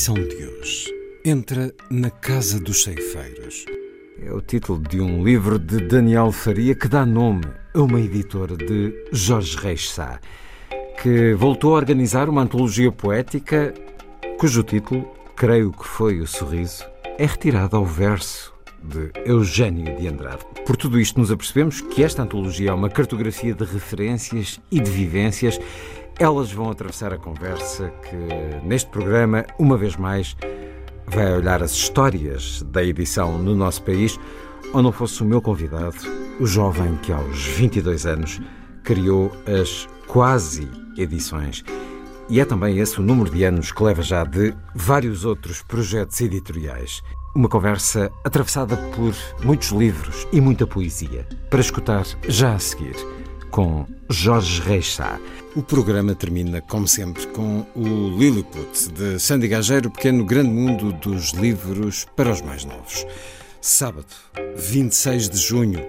Refeição de hoje. Entra na Casa dos Ceifeiros. É o título de um livro de Daniel Faria que dá nome a uma editora de Jorge Reis Sá, que voltou a organizar uma antologia poética cujo título, creio que foi O Sorriso, é retirado ao verso de Eugênio de Andrade. Por tudo isto, nos apercebemos que esta antologia é uma cartografia de referências e de vivências elas vão atravessar a conversa que, neste programa, uma vez mais, vai olhar as histórias da edição no nosso país, ou não fosse o meu convidado, o jovem que aos 22 anos criou as quase edições. E é também esse o número de anos que leva já de vários outros projetos editoriais. Uma conversa atravessada por muitos livros e muita poesia, para escutar já a seguir com Jorge Reis Sá. O programa termina, como sempre, com o Lilliput, de Sandy Gageiro, pequeno grande mundo dos livros para os mais novos. Sábado, 26 de junho.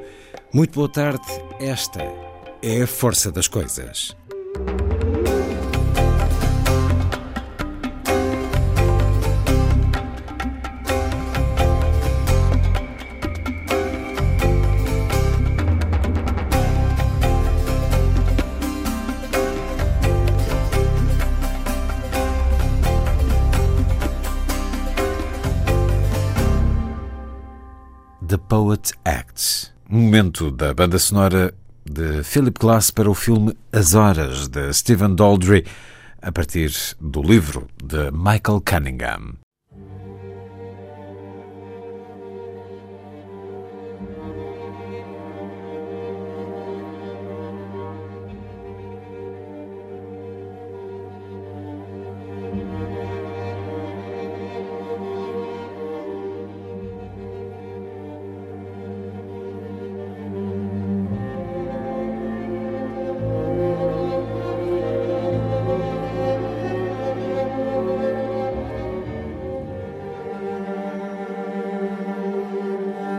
Muito boa tarde. Esta é a força das coisas. Poet Acts, um momento da banda sonora de Philip Glass para o filme As Horas, de Stephen Daldry, a partir do livro de Michael Cunningham.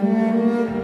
Música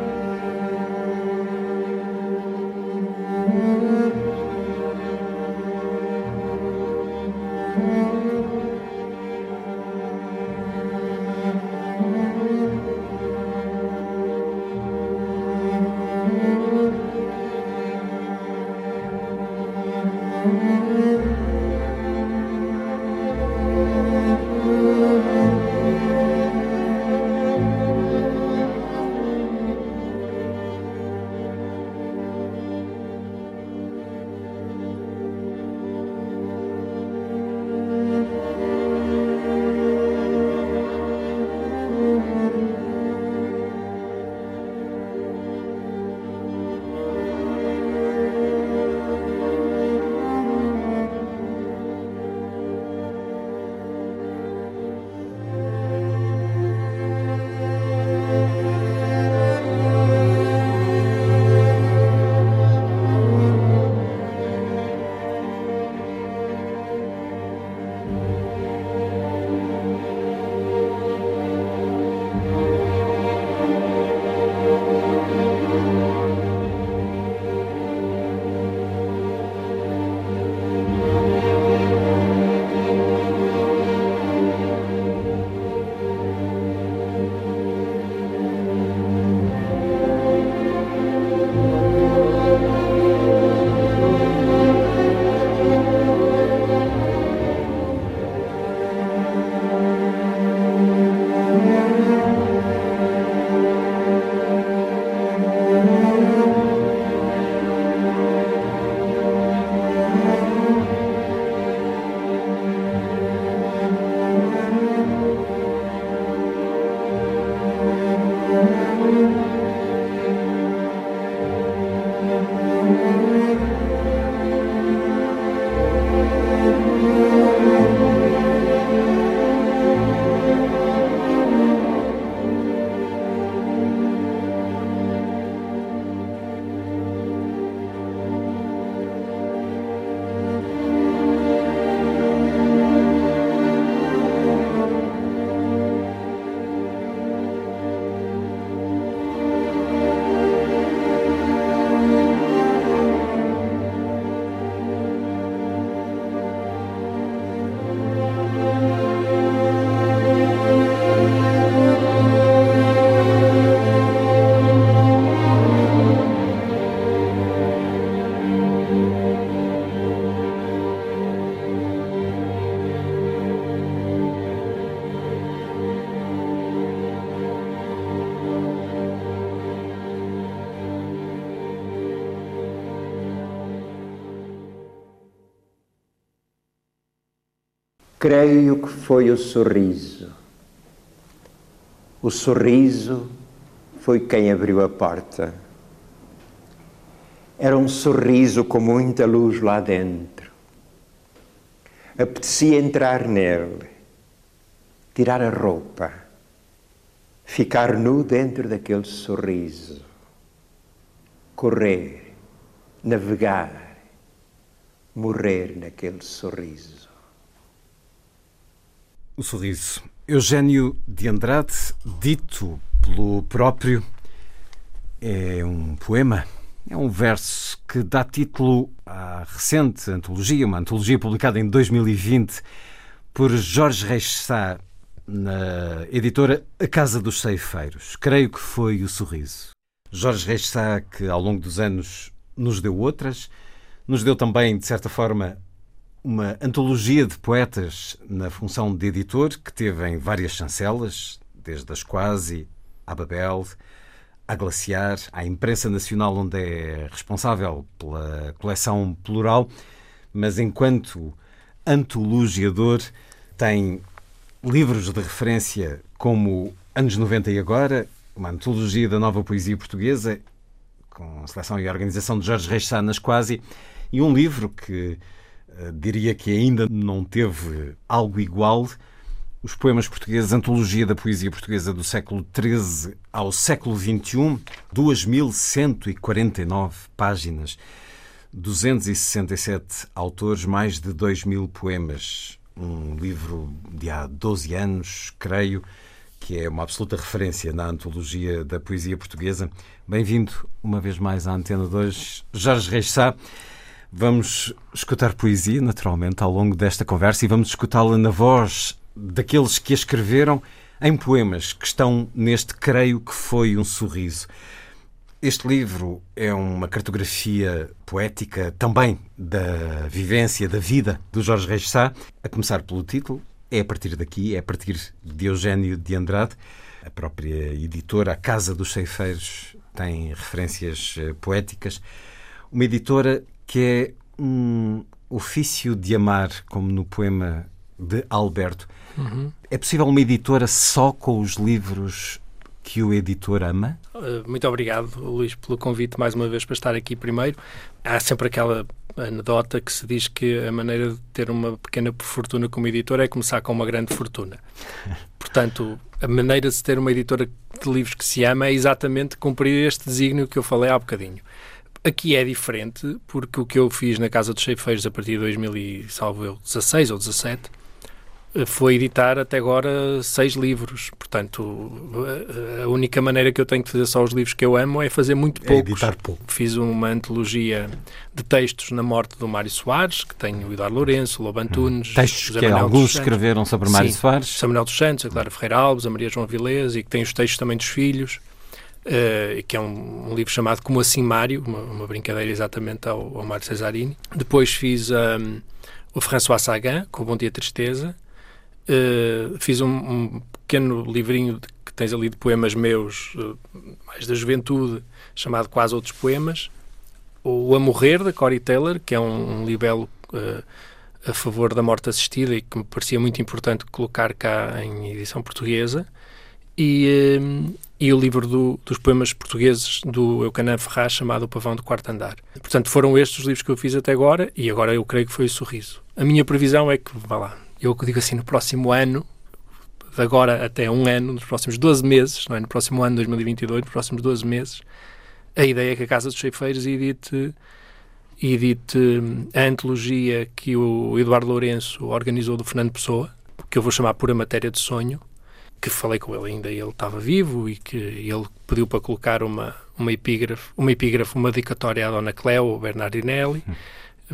Creio que foi o sorriso. O sorriso foi quem abriu a porta. Era um sorriso com muita luz lá dentro. Apetecia entrar nele, tirar a roupa, ficar nu dentro daquele sorriso, correr, navegar, morrer naquele sorriso. O sorriso. Eugênio de Andrade, dito pelo próprio, é um poema, é um verso que dá título à recente antologia, uma antologia publicada em 2020 por Jorge Reis Sá, na editora A Casa dos Ceifeiros. Creio que foi o sorriso. Jorge Reis Sá, que ao longo dos anos nos deu outras, nos deu também, de certa forma, uma antologia de poetas na função de editor, que teve em várias chancelas, desde as Quasi à Babel, à Glaciar, à Imprensa Nacional, onde é responsável pela coleção plural, mas enquanto antologiador tem livros de referência como Anos 90 e Agora, uma antologia da nova poesia portuguesa, com seleção e organização de Jorge Reis Sá nas Quasi, e um livro que diria que ainda não teve algo igual, os poemas portugueses, Antologia da Poesia Portuguesa do século XIII ao século XXI, 2.149 páginas, 267 autores, mais de 2 mil poemas. Um livro de há 12 anos, creio, que é uma absoluta referência na antologia da poesia portuguesa. Bem-vindo uma vez mais à Antena 2, Jorge Reis Sá. Vamos escutar poesia, naturalmente, ao longo desta conversa e vamos escutá-la na voz daqueles que a escreveram em poemas que estão neste Creio que Foi um Sorriso. Este livro é uma cartografia poética também da vivência, da vida do Jorge Reis Sá, a começar pelo título. É a partir daqui, é a partir de Eugênio de Andrade. A própria editora, a Casa dos Ceifeiros, tem referências eh, poéticas. Uma editora que é um ofício de amar, como no poema de Alberto. Uhum. É possível uma editora só com os livros que o editor ama? Uh, muito obrigado, Luís, pelo convite mais uma vez para estar aqui primeiro. Há sempre aquela anedota que se diz que a maneira de ter uma pequena fortuna como editor é começar com uma grande fortuna. Portanto, a maneira de se ter uma editora de livros que se ama é exatamente cumprir este desígnio que eu falei há bocadinho. Aqui é diferente, porque o que eu fiz na Casa dos Cheifeiros a partir de 2016 ou 17 foi editar até agora seis livros. Portanto, a única maneira que eu tenho de fazer só os livros que eu amo é fazer muito poucos. É editar pouco. Fiz uma antologia de textos na morte do Mário Soares, que tem o Eduardo Lourenço, o Lobo Antunes... Hum. Textos José que Manuel alguns escreveram sobre Mário Sim, Soares. Samuel dos Santos, a Clara Ferreira Alves, a Maria João Vilés e que tem os textos também dos filhos. Uh, que é um, um, livro chamado Como Assim Mário, uma, uma brincadeira exatamente ao, ao Mário Cesarini. Depois fiz um, o François Sagan, com Bom Dia Tristeza, Uh, fiz um, um, pequeno livrinho de, que tens ali de poemas meus, uh, mais da juventude, chamado Quase Outros Poemas. O A Morrer, da Cory Taylor, que é um, um libelo uh, a favor da morte assistida e que me parecia muito importante colocar cá em edição portuguesa. E, e o livro do, dos poemas portugueses do Eucanã Ferraz, chamado O Pavão do Quarto Andar. Portanto, foram estes os livros que eu fiz até agora e agora eu creio que foi o Sorriso. A minha previsão é que, vá lá, eu digo assim, no próximo ano, de agora até um ano, nos próximos 12 meses, não é? no próximo ano, 2022, nos próximos 12 meses, a ideia é que a Casa dos Cheifeiros edite, edite hum, a antologia que o Eduardo Lourenço organizou do Fernando Pessoa, que eu vou chamar Pura Matéria de Sonho, que falei com ele ainda, ele estava vivo e que ele pediu para colocar uma, uma epígrafe, uma epígrafe, uma dedicatória à Dona Cleo Bernardinelli, hum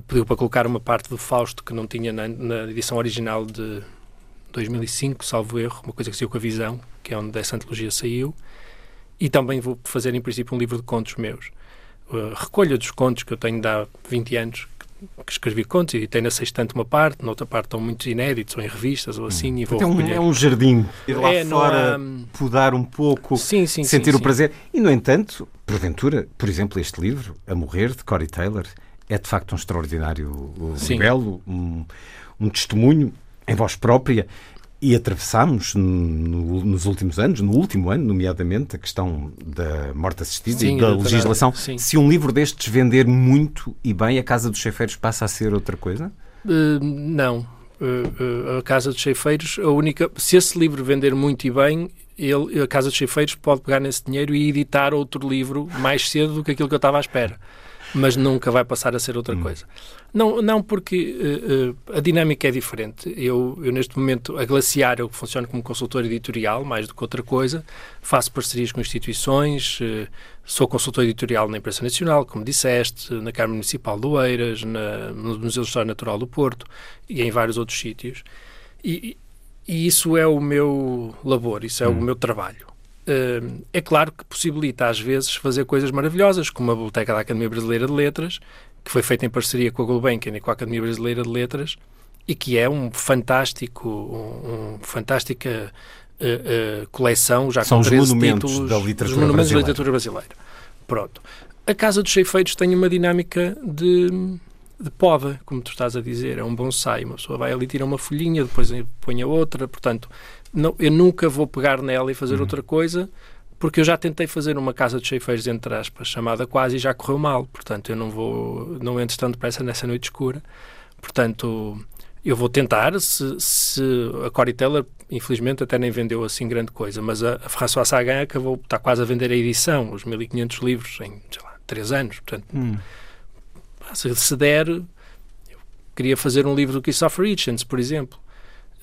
pediu para colocar uma parte do Fausto que não tinha na, na, edição original de 2005, salvo erro, uma coisa que saiu com a Visão, que é onde essa antologia saiu. E também vou fazer, em princípio, um livro de contos meus. Uh, recolha dos contos que eu tenho de há 20 anos que, escrevi contos e tem na sextante uma parte, na outra parte estão muitos inéditos ou em revistas ou assim. Hum. E vou é, um, é um jardim. Ir lá é, fora, há... podar um pouco, sim, sim, sentir sim, o prazer. E, no entanto, porventura, por exemplo, este livro, A Morrer, de Corey Taylor, é de facto um extraordinário libelo, um, um testemunho em voz própria e atravessámos no, nos últimos anos, no último ano, nomeadamente, a questão da morte assistida Sim, e da legislação. sim. Se um livro destes vender muito e bem, a Casa dos Chefeiros passa a ser outra coisa? Uh, não. Uh, uh, a Casa dos Cheifeiros, a única. Se esse livro vender muito e bem, ele, a Casa dos Cheifeiros pode pegar nesse dinheiro e editar outro livro mais cedo do que aquilo que eu estava à espera. Mas nunca vai passar a ser outra coisa. Não, não porque uh, uh, a dinâmica é diferente. Eu, eu, neste momento, a Glaciar, eu funciono como consultor editorial, mais do que outra coisa. Faço parcerias com instituições, uh, sou consultor editorial na Imprensa Nacional, como disseste, na Câmara Municipal de Oeiras, na, no Museu de História Natural do Porto e em vários outros sítios. E, e isso é o meu labor, isso é o meu trabalho. Uh, é claro que possibilita, às vezes, fazer coisas maravilhosas, como a Biblioteca da Academia Brasileira de Letras, que foi feita em parceria com a Gulbenkian e com a Academia Brasileira de Letras, e que é um fantástico, um, um fantástica uh, uh, coleção, já São com os 13 monumentos títulos, da literatura os monumentos brasileira. da literatura brasileira. Pronto. A Casa dos Cheifeiros tem uma dinâmica de, de poda, como tu estás a dizer, é um bonsai. Uma pessoa vai ali, tira uma folhinha, depois põe a outra, portanto, não, eu nunca vou pegar nela e fazer outra coisa, porque eu já tentei fazer uma casa de cheifeiros, entre aspas, chamada quase, e já correu mal. Portanto, eu não vou, não entro tanto depressa nessa noite escura. Portanto, eu vou tentar, se, se a Cory Taylor, infelizmente, até nem vendeu assim grande coisa, mas a, a François Sagan acabou, está quase a vender a edição, os 1500 livros, em, sei lá, 3 anos. Portanto, Hum. se, se der, eu queria fazer um livro do Christopher Hitchens, por exemplo.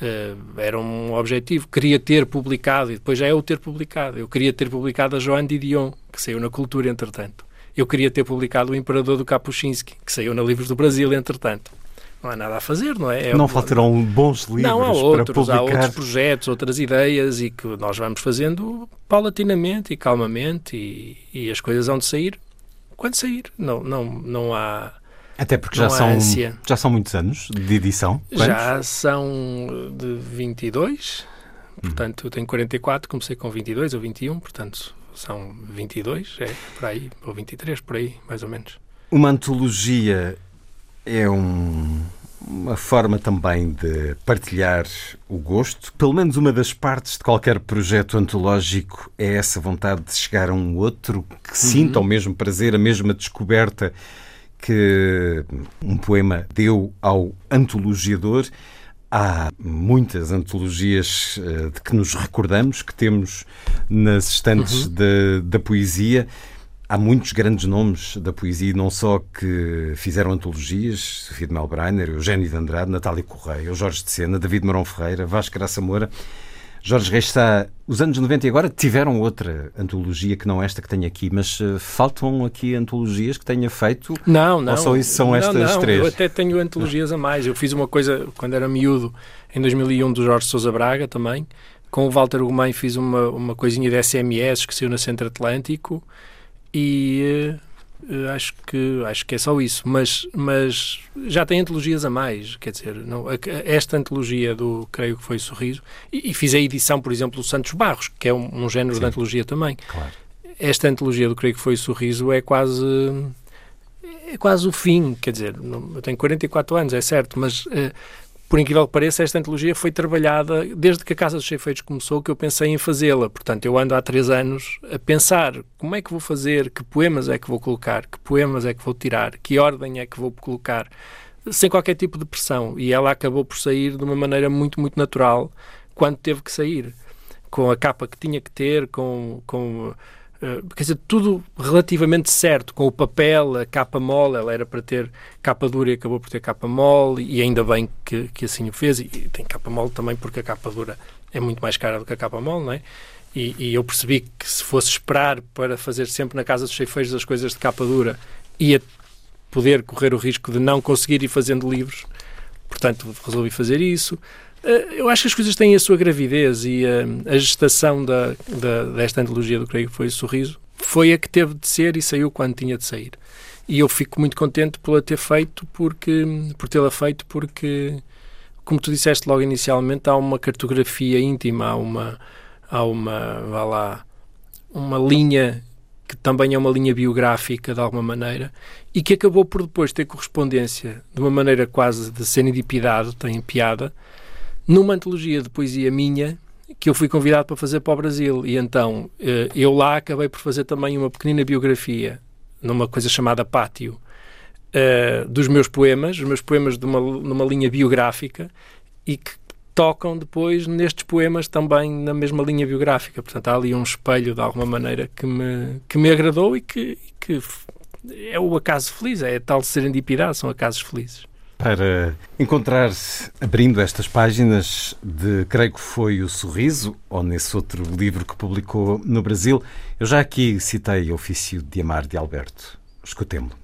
Uh, era um objetivo. Queria ter publicado, e depois já é o ter publicado. Eu queria ter publicado a Joan Didion, que saiu na Cultura, entretanto. Eu queria ter publicado O Imperador do Kapuscinski, que saiu na Livros do Brasil, entretanto. Não há nada a fazer, não é? é não faltarão bons livros não, há para outros, há publicar. outros projetos, outras ideias e que nós vamos fazendo paulatinamente e calmamente e, e as coisas vão de sair quando sair. Não, não, não há... Até porque já há são, ânsia. já são muitos anos de edição. Quantos? Já são de 22, portanto eu tenho 44, comecei com 22 ou 21, portanto são 22, é por aí, ou 23, por aí, mais ou menos. Uma antologia é um- uma forma também de partilhar o gosto. Pelo menos uma das partes de qualquer projeto antológico é essa vontade de chegar a um outro que sinta o mesmo prazer, a mesma descoberta que um poema deu ao antologiador. Há muitas antologias eh, de que nos recordamos, que temos nas estantes da- da poesia. Há muitos grandes nomes da poesia, não só que fizeram antologias, Sofia de Melbreiner, Eugénio de Andrade, Natália Correia, Jorge de Sena, David Marão Ferreira, Vasco Graça Moura. Jorge Reis está... Os anos 90 e agora tiveram outra antologia que não esta que tenho aqui, mas eh, faltam aqui antologias que tenha feito Não, não. Ou só isso são não, estas não, três? Eu até tenho antologias a mais. Eu fiz uma coisa quando era miúdo, em 2001, do Jorge Sousa Braga também. Com o Walter Gomes fiz uma, uma coisinha de SMS que saiu na Centro Atlântico e eh, acho, que, acho que é só isso. Mas, mas já tem antologias a mais. Quer dizer, não, esta antologia do, creio que foi Sorriso, e, e fiz a edição, por exemplo, do Santos Barros, que é um, um género de antologia também Claro. esta antologia do Creio que foi Sorriso é quase é quase o fim, quer dizer, não- eu tenho 44 anos, é certo, mas eh, por incrível que pareça, esta antologia foi trabalhada desde que a Casa dos Cheifeiros começou, que eu pensei em fazê-la. Portanto, eu ando há três anos a pensar como é que vou fazer, que poemas é que vou colocar, que poemas é que vou tirar, que ordem é que vou colocar, sem qualquer tipo de pressão. E ela acabou por sair de uma maneira muito, muito natural quando teve que sair. Com a capa que tinha que ter, com, com quer dizer, tudo relativamente certo, com o papel, a capa mole, ela era para ter capa dura e acabou por ter capa mole, e ainda bem que, que assim o fez, e, tem capa mole também porque a capa dura é muito mais cara do que a capa mole, não é? E, e eu percebi que se fosse esperar para fazer sempre na casa dos cheifeiros as coisas de capa dura, ia poder correr o risco de não conseguir ir fazendo livros, portanto resolvi fazer isso. Eh, Eu acho que as coisas têm a sua gravidez e eh, a gestação da, da- desta antologia do Creio que foi o Sorriso foi a que teve de ser e saiu quando tinha de sair. E eu fico muito contente por a ter feito, porque, por tê-la feito, porque, como tu disseste logo inicialmente, há uma cartografia íntima, há uma, há uma, vá lá, uma linha que também é uma linha biográfica de alguma maneira e que acabou por depois ter correspondência de uma maneira quase de serendipidade, tem piada, numa antologia de poesia minha que eu fui convidado para fazer para o Brasil. E então eh, eu lá acabei por fazer também uma pequenina biografia, numa coisa chamada Pátio, uh, dos meus poemas, os meus poemas de uma, numa linha biográfica e que tocam depois nestes poemas também na mesma linha biográfica. Portanto, há ali um espelho de alguma maneira que me, que me agradou e que, que é o acaso feliz, é tal serendipidade, são acasos felizes. Para encontrar-se, abrindo estas páginas de Creio que foi o Sorriso, ou nesse outro livro que publicou no Brasil, eu já aqui citei Ofício de Amar de Alberto. Escutemo-lo.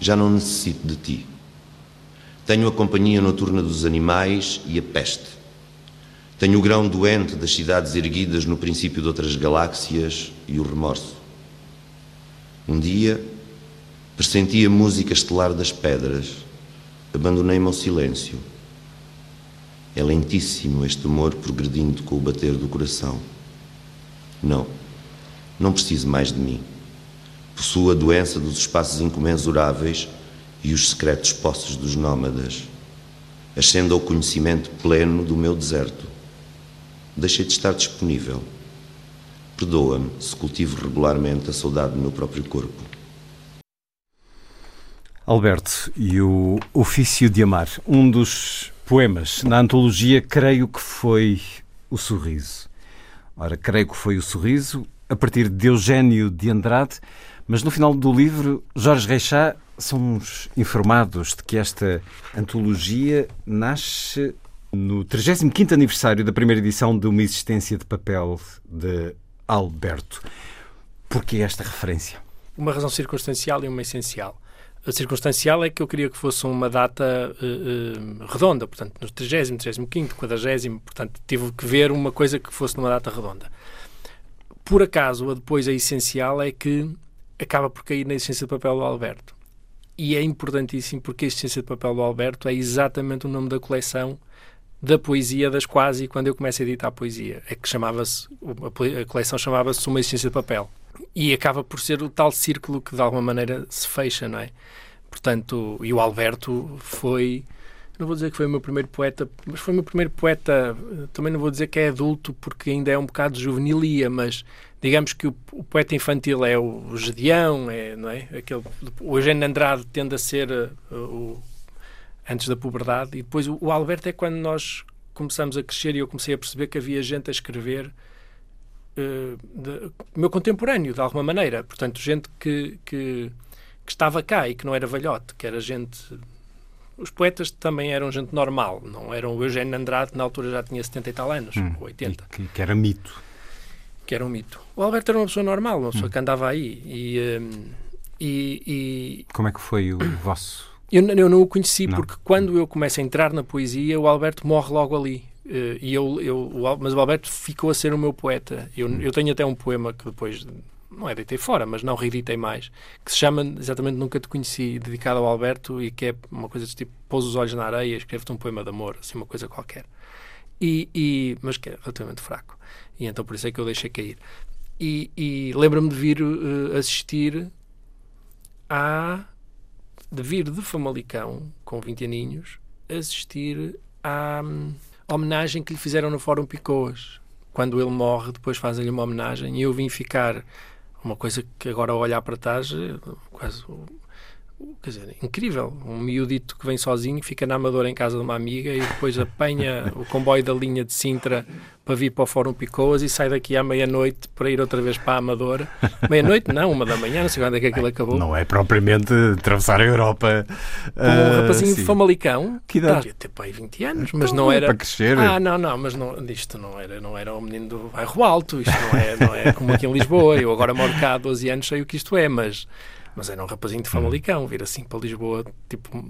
Já não necessito de ti. Tenho a companhia noturna dos animais e a peste. Tenho o grão doente das cidades erguidas no princípio de outras galáxias e o remorso. Um dia, pressenti a música estelar das pedras. Abandonei-me ao silêncio. É lentíssimo este amor progredindo com o bater do coração. Não, não preciso mais de mim. Possuo a doença dos espaços incomensuráveis e os secretos posses dos nómadas. Ascendo ao conhecimento pleno do meu deserto. Deixei de estar disponível. Perdoa-me se cultivo regularmente a saudade do meu próprio corpo. Alberto, e o Ofício de Amar, um dos poemas na antologia, creio que foi O Sorriso. Ora, creio que foi O Sorriso, a partir de Eugênio de Andrade, mas no final do livro, Jorge Reixá somos informados de que esta antologia nasce no 35º aniversário da primeira edição de Uma Existência de Papel de Alberto. Por que esta referência? Uma razão circunstancial e uma essencial. Circunstancial é que eu queria que fosse uma data uh, uh, redonda, portanto, no 30, 35, 40, portanto, tive que ver uma coisa que fosse numa data redonda. Por acaso, a depois a essencial é que acaba por cair na essência de papel do Alberto. E é importantíssimo porque a essência de papel do Alberto é exatamente o nome da coleção da poesia das quase quando eu começo a editar a poesia. É que chamava-se, a coleção chamava-se Uma Essência de Papel. E acaba por ser o tal círculo que de alguma maneira se fecha, não é? Portanto, e o Alberto foi, não vou dizer que foi o meu primeiro poeta, mas foi o meu primeiro poeta, também não vou dizer que é adulto porque ainda é um bocado juvenilia, mas digamos que o, o, poeta infantil é o, Gedeão, é, não é? Aquele, o Eugênio Andrade tende a ser uh, o, antes da puberdade, e depois o, o, Alberto é quando nós começamos a crescer e eu comecei a perceber que havia gente a escrever de, meu contemporâneo, de alguma maneira. Portanto, gente que, que, que estava cá e que não era velhote, que era gente os poetas também eram gente normal, não eram o Eugênio Andrade, na altura já tinha 70 e tal anos, hum, 80. Que, que, era mito que era um mito. O Alberto era uma pessoa normal, uma pessoa hum. que andava aí. E, um, e, e, Como é que foi o vosso? Eu, eu não o conheci não. porque quando eu começo a entrar na poesia, o Alberto morre logo ali. Uh, e eu, eu, o, mas o Alberto ficou a ser o meu poeta. Eu, hum. eu tenho até um poema que depois não é deitei fora, mas não reeditei mais, que se chama exatamente Nunca Te Conheci, dedicado ao Alberto e que é uma coisa de tipo pôs os olhos na areia, escreve-te um poema de amor, assim, uma coisa qualquer. E, e, mas que é relativamente fraco. E então por isso é que eu deixei cair. E, e lembro-me de vir uh, assistir a. de vir de Famalicão, com 20 aninhos, assistir à um, homenagem que lhe fizeram no Fórum Picoas. Quando ele morre, depois fazem-lhe uma homenagem e eu vim ficar. Uma coisa que agora, ao olhar para trás, eh, quase quer dizer, incrível. Um miudito que vem sozinho, fica na Amadora em casa de uma amiga e depois apanha o comboio da linha de Sintra para vir para o Fórum Picoas e sai daqui à meia-noite para ir outra vez para a Amadora. Meia-noite, não, uma da manhã, não sei quando é que aquilo acabou. Não é propriamente atravessar a Europa. Como um uh, rapazinho de Famalicão, que idade? ter para aí 20 anos, mas então, não era. Para crescer. Ah, não, não, mas não, isto não era, não era o menino do bairro alto, isto não é, não é como aqui em Lisboa. Eu agora moro cá há 12 anos, sei o que isto é, mas mas era um rapazinho de Famalicão, vir assim para Lisboa, tipo,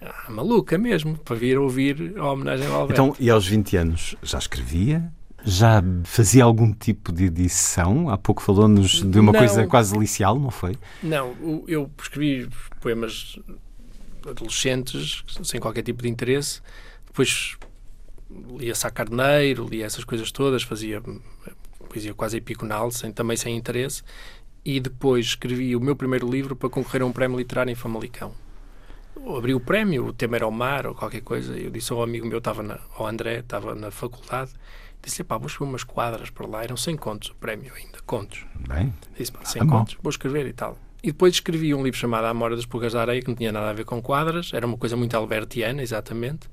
ah, maluca mesmo, para vir ouvir a homenagem ao Alberto. Então, e aos 20 anos, já escrevia? Já fazia algum tipo de edição? Há pouco falou-nos de uma não, coisa quase licial, não foi? Não, eu escrevi poemas adolescentes, sem qualquer tipo de interesse. Depois lia Sá Carneiro, lia essas coisas todas, fazia poesia quase epiconal, sem, também sem interesse e depois escrevi o meu primeiro livro para concorrer a um prémio literário em Famalicão. abriu o prémio, o tema era o mar ou qualquer coisa. Eu disse ao amigo meu, estava na, ao André, estava na faculdade, disse-lhe, pá, vou escrever umas quadras para lá. Eram 100 contos o prémio ainda, contos. Bem, Disse, pá, Ah, 100 bom. contos, vou escrever e tal. E depois escrevi um livro chamado A Mora das Pulgas da Areia, que não tinha nada a ver com quadras, era uma coisa muito albertiana, exatamente.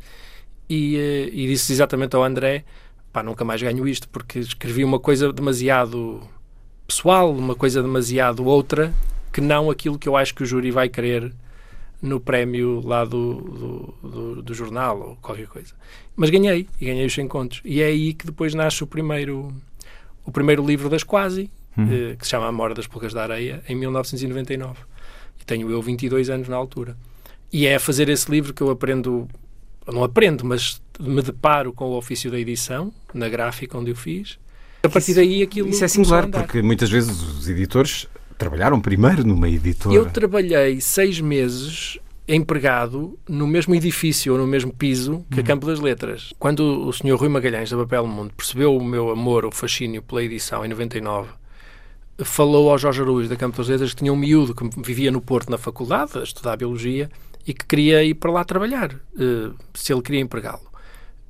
E, eh, e disse exatamente ao André, pá, nunca mais ganho isto, porque escrevi uma coisa demasiado pessoal, uma coisa demasiado outra, que não aquilo que eu acho que o júri vai querer no prémio lá do, do, do- do jornal ou qualquer coisa. Mas ganhei, e ganhei os 100 contos. E é aí que depois nasce o primeiro, o primeiro livro das Quasi, eh, que se chama A Mora das Pulgas da Areia, em 1999. E tenho eu 22 anos na altura. E é a fazer esse livro que eu aprendo, não aprendo, mas me deparo com o ofício da edição, na gráfica onde eu fiz. A partir daí aquilo Isso é singular, porque muitas vezes os editores trabalharam primeiro numa editora. Eu trabalhei seis meses empregado no mesmo edifício ou no mesmo piso que a Campo das Letras. Quando o Sr. Rui Magalhães da Papel Mundo percebeu o meu amor, o fascínio pela edição em 99, falou ao Jorge Araújo da Campo das Letras que tinha um miúdo que vivia no Porto na faculdade a estudar Biologia e que queria ir para lá trabalhar, eh, se ele queria empregá-lo.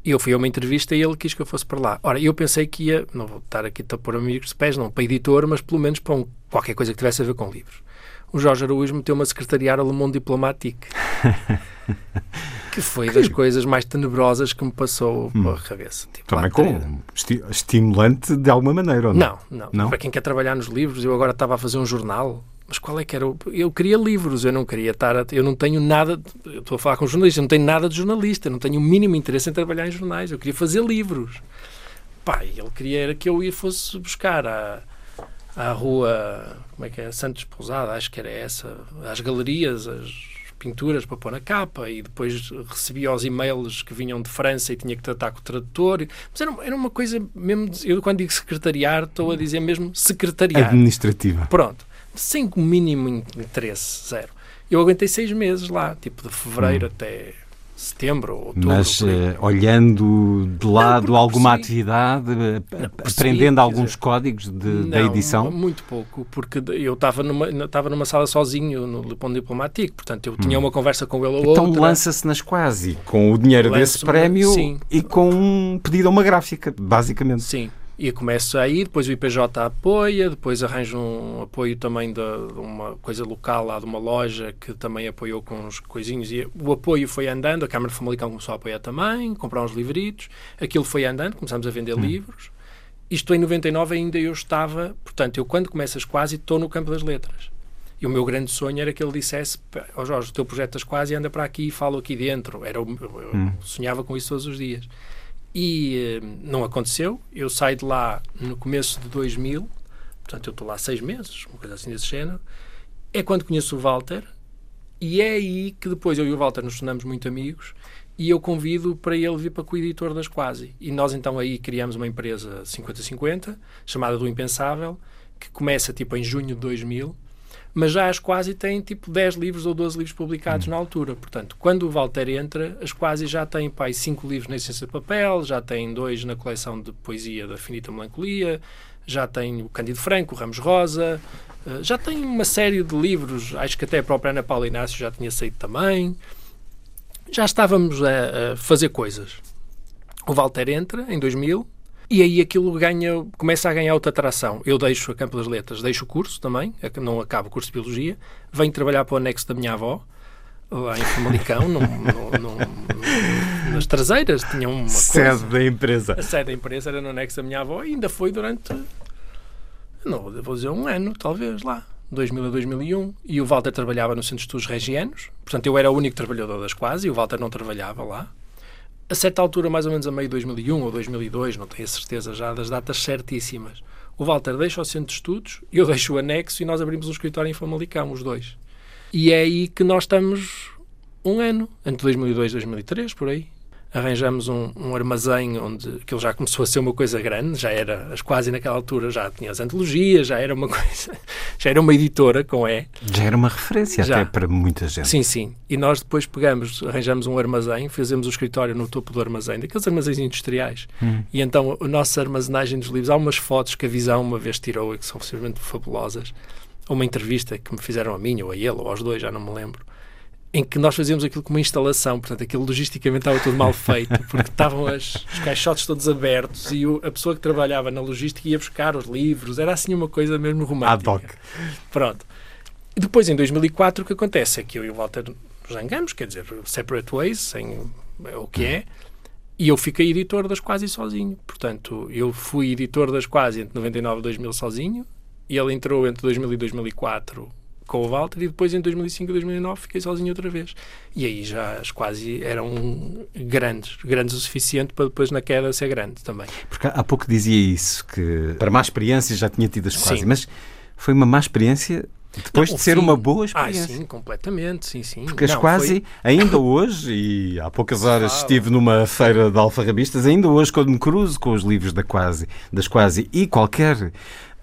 E eu fui a uma entrevista e ele quis que eu fosse para lá. Ora, eu pensei que ia, não vou estar aqui a pôr amigos de pés, não, para editor, mas pelo menos para um, qualquer coisa que tivesse a ver com livros. O Jorge Araújo meteu-me a secretariar a Le Monde Diplomatique, que foi das coisas mais tenebrosas que me passou pela cabeça. Tipo, Também com esti- estimulante de alguma maneira, ou não? não, não, Não? Para quem quer trabalhar nos livros, eu agora estava a fazer um jornal. Mas qual é que era? o- Eu queria livros, eu não queria estar. A... Eu não tenho nada. Eu estou a falar com jornalistas, eu não tenho nada de jornalista, eu não tenho o mínimo interesse em trabalhar em jornais. Eu queria fazer livros. Pá, ele queria era que eu ia fosse buscar à, à rua. Como é que é? Santos Pousada, acho que era essa. Às galerias, as pinturas para pôr na capa e depois recebia os e-mails que vinham de França e tinha que tratar com o tradutor. Mas era, era uma coisa mesmo. Eu, quando digo secretariar, estou a dizer mesmo secretariar. Administrativa. Pronto. Sem o mínimo in- interesse, zero. Eu aguentei seis meses lá, tipo de fevereiro até setembro ou outubro. Mas eh, olhando de lado porque alguma percebi- atividade, eh, aprendendo quer alguns dizer, códigos de- da Não, edição, Muito pouco, porque eu estava numa, estava numa sala sozinho no Le Pont Diplomatique, portanto eu tinha uma conversa com ele ou então outra. lança-se nas quase com o dinheiro desse prémio sim. e com um pedido a uma gráfica, basicamente. Sim. E começo aí, depois o IPJ apoia, depois arranjo um apoio também de, uma coisa local lá de uma loja que também apoiou com uns coisinhos. E o apoio foi andando, a Câmara de Famalicão começou a apoiar também, comprar uns livritos, aquilo foi andando, começamos a vender livros. Isto em 99 ainda eu estava, portanto, eu quando começo as quase estou no campo das letras. E o meu grande sonho era que ele dissesse: Ó Jorge, o teu projeto das quase anda para aqui e falo aqui dentro. Era, eu eu sonhava com isso todos os dias. E eh, não aconteceu. Eu saio de lá no começo de 2000, portanto, eu estou lá seis meses, uma coisa assim desse género. É quando conheço o Walter, e é aí que depois eu e o Walter nos tornamos muito amigos. E eu convido para ele vir para co-editor das Quasi. E nós então aí criamos uma empresa 50-50, chamada do Impensável, que começa tipo em junho de 2000, mas já as Quasi têm tipo 10 livros ou 12 livros publicados na altura. Portanto, quando o Walter entra, as Quasi já têm pai, 5 livros na essência de papel, já têm dois na coleção de poesia da Finita Melancolia, já tem o Cândido Franco, o Ramos Rosa, eh, já tem uma série de livros, acho que até a própria Ana Paula Inácio já tinha saído também. Já estávamos a, a fazer coisas. O Walter entra em 2000 e aí aquilo ganha, começa a ganhar outra atração. Eu deixo a Campo das Letras, deixo o curso também, a- não acabo o curso de Biologia, venho trabalhar para o anexo da minha avó, lá em Famalicão, num- num- num- nas traseiras, tinha uma Sede coisa. da empresa. A sede da empresa era no anexo da minha avó e ainda foi durante, não vou dizer um ano, talvez, lá. 2000 a 2001. E o Walter trabalhava no Centro de Estudos Regianos. Portanto, eu era o único trabalhador das quase e o Walter não trabalhava lá. A certa altura, mais ou menos a meio de 2001 ou 2002, não tenho a certeza já das datas certíssimas, o Walter deixa o Centro de Estudos, eu deixo o anexo e nós abrimos um escritório em Famalicão, os dois. E é aí que nós estamos um ano, entre 2002 e 2003, por aí. Arranjamos um, um armazém onde aquilo já começou a ser uma coisa grande, já era, as quase naquela altura já tinha as antologias, já era uma coisa, já era uma editora com E. Já era uma referência Já. até para muita gente. Sim, sim. E nós depois pegamos, arranjamos um armazém, fazemos o escritório no topo do armazém, daqueles armazéns industriais. E então a nossa armazenagem dos livros, há umas fotos que a Visão uma vez tirou e que são absolutamente fabulosas. Uma entrevista que me fizeram a mim, ou a ele, ou aos dois, já não me lembro. Em que nós fazíamos aquilo como uma instalação, portanto, aquilo logisticamente estava tudo mal feito, porque estavam as, os caixotes todos abertos e o, a pessoa que trabalhava na logística ia buscar os livros, era assim uma coisa mesmo romântica. Ad hoc. Pronto. E depois, em 2004, o que acontece é que eu e o Walter zangamos, quer dizer, separate ways, sem é o que é, e eu fiquei editor das Quase sozinho. Portanto, eu fui editor das Quase entre 99 e 2000 sozinho, e ele entrou entre 2000 e 2004 com o Walter e depois em 2005 e 2009 fiquei sozinho outra vez. E aí já as quase eram grandes, grandes o suficiente para depois na queda ser grande também. Porque há pouco dizia isso, que para má experiência já tinha tido as quase, Sim. mas foi uma má experiência depois Não, de ser sim. uma boa Ah, experiência. sim, completamente, sim, sim. Porque as Não, quase, foi- ainda hoje, e há poucas horas fala. estive numa feira de alfarrabistas, ainda hoje, quando me cruzo com os livros da quase, das quase e qualquer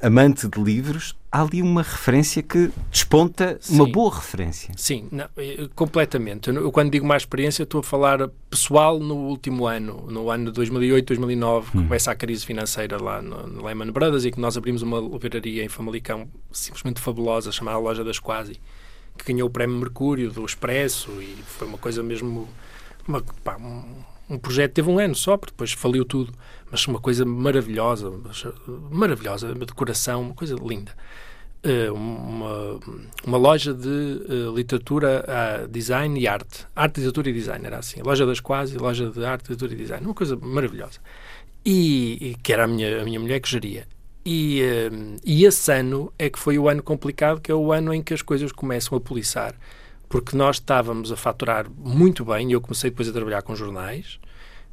amante de livros, há ali uma referência que desponta uma Sim. boa referência. Sim, não, eh, completamente. Eu, quando digo má experiência, estou a falar pessoal no último ano, no ano de 2008, 2009, que começa a crise financeira lá no, no Lehman Brothers e que nós abrimos uma livraria em Famalicão simplesmente fabulosa, chamada Loja das Quasi, que ganhou o prémio Mercúrio do Expresso e foi uma coisa mesmo. Uma, pá, um, um projeto teve um ano só, porque depois faliu tudo, mas uma coisa maravilhosa, eh, maravilhosa, uma decoração, uma coisa linda. Eh, uma, uma loja de eh, literatura, ah, design e arte. Arte, literatura e design, era assim. Loja das quase, loja de arte, literatura e design. Uma coisa maravilhosa. E, e que era a minha, a minha mulher que geria. E, e esse ano é que foi o ano complicado, que é o ano em que as coisas começam a poliçar. Porque nós estávamos a faturar muito bem, e eu comecei depois a trabalhar com jornais,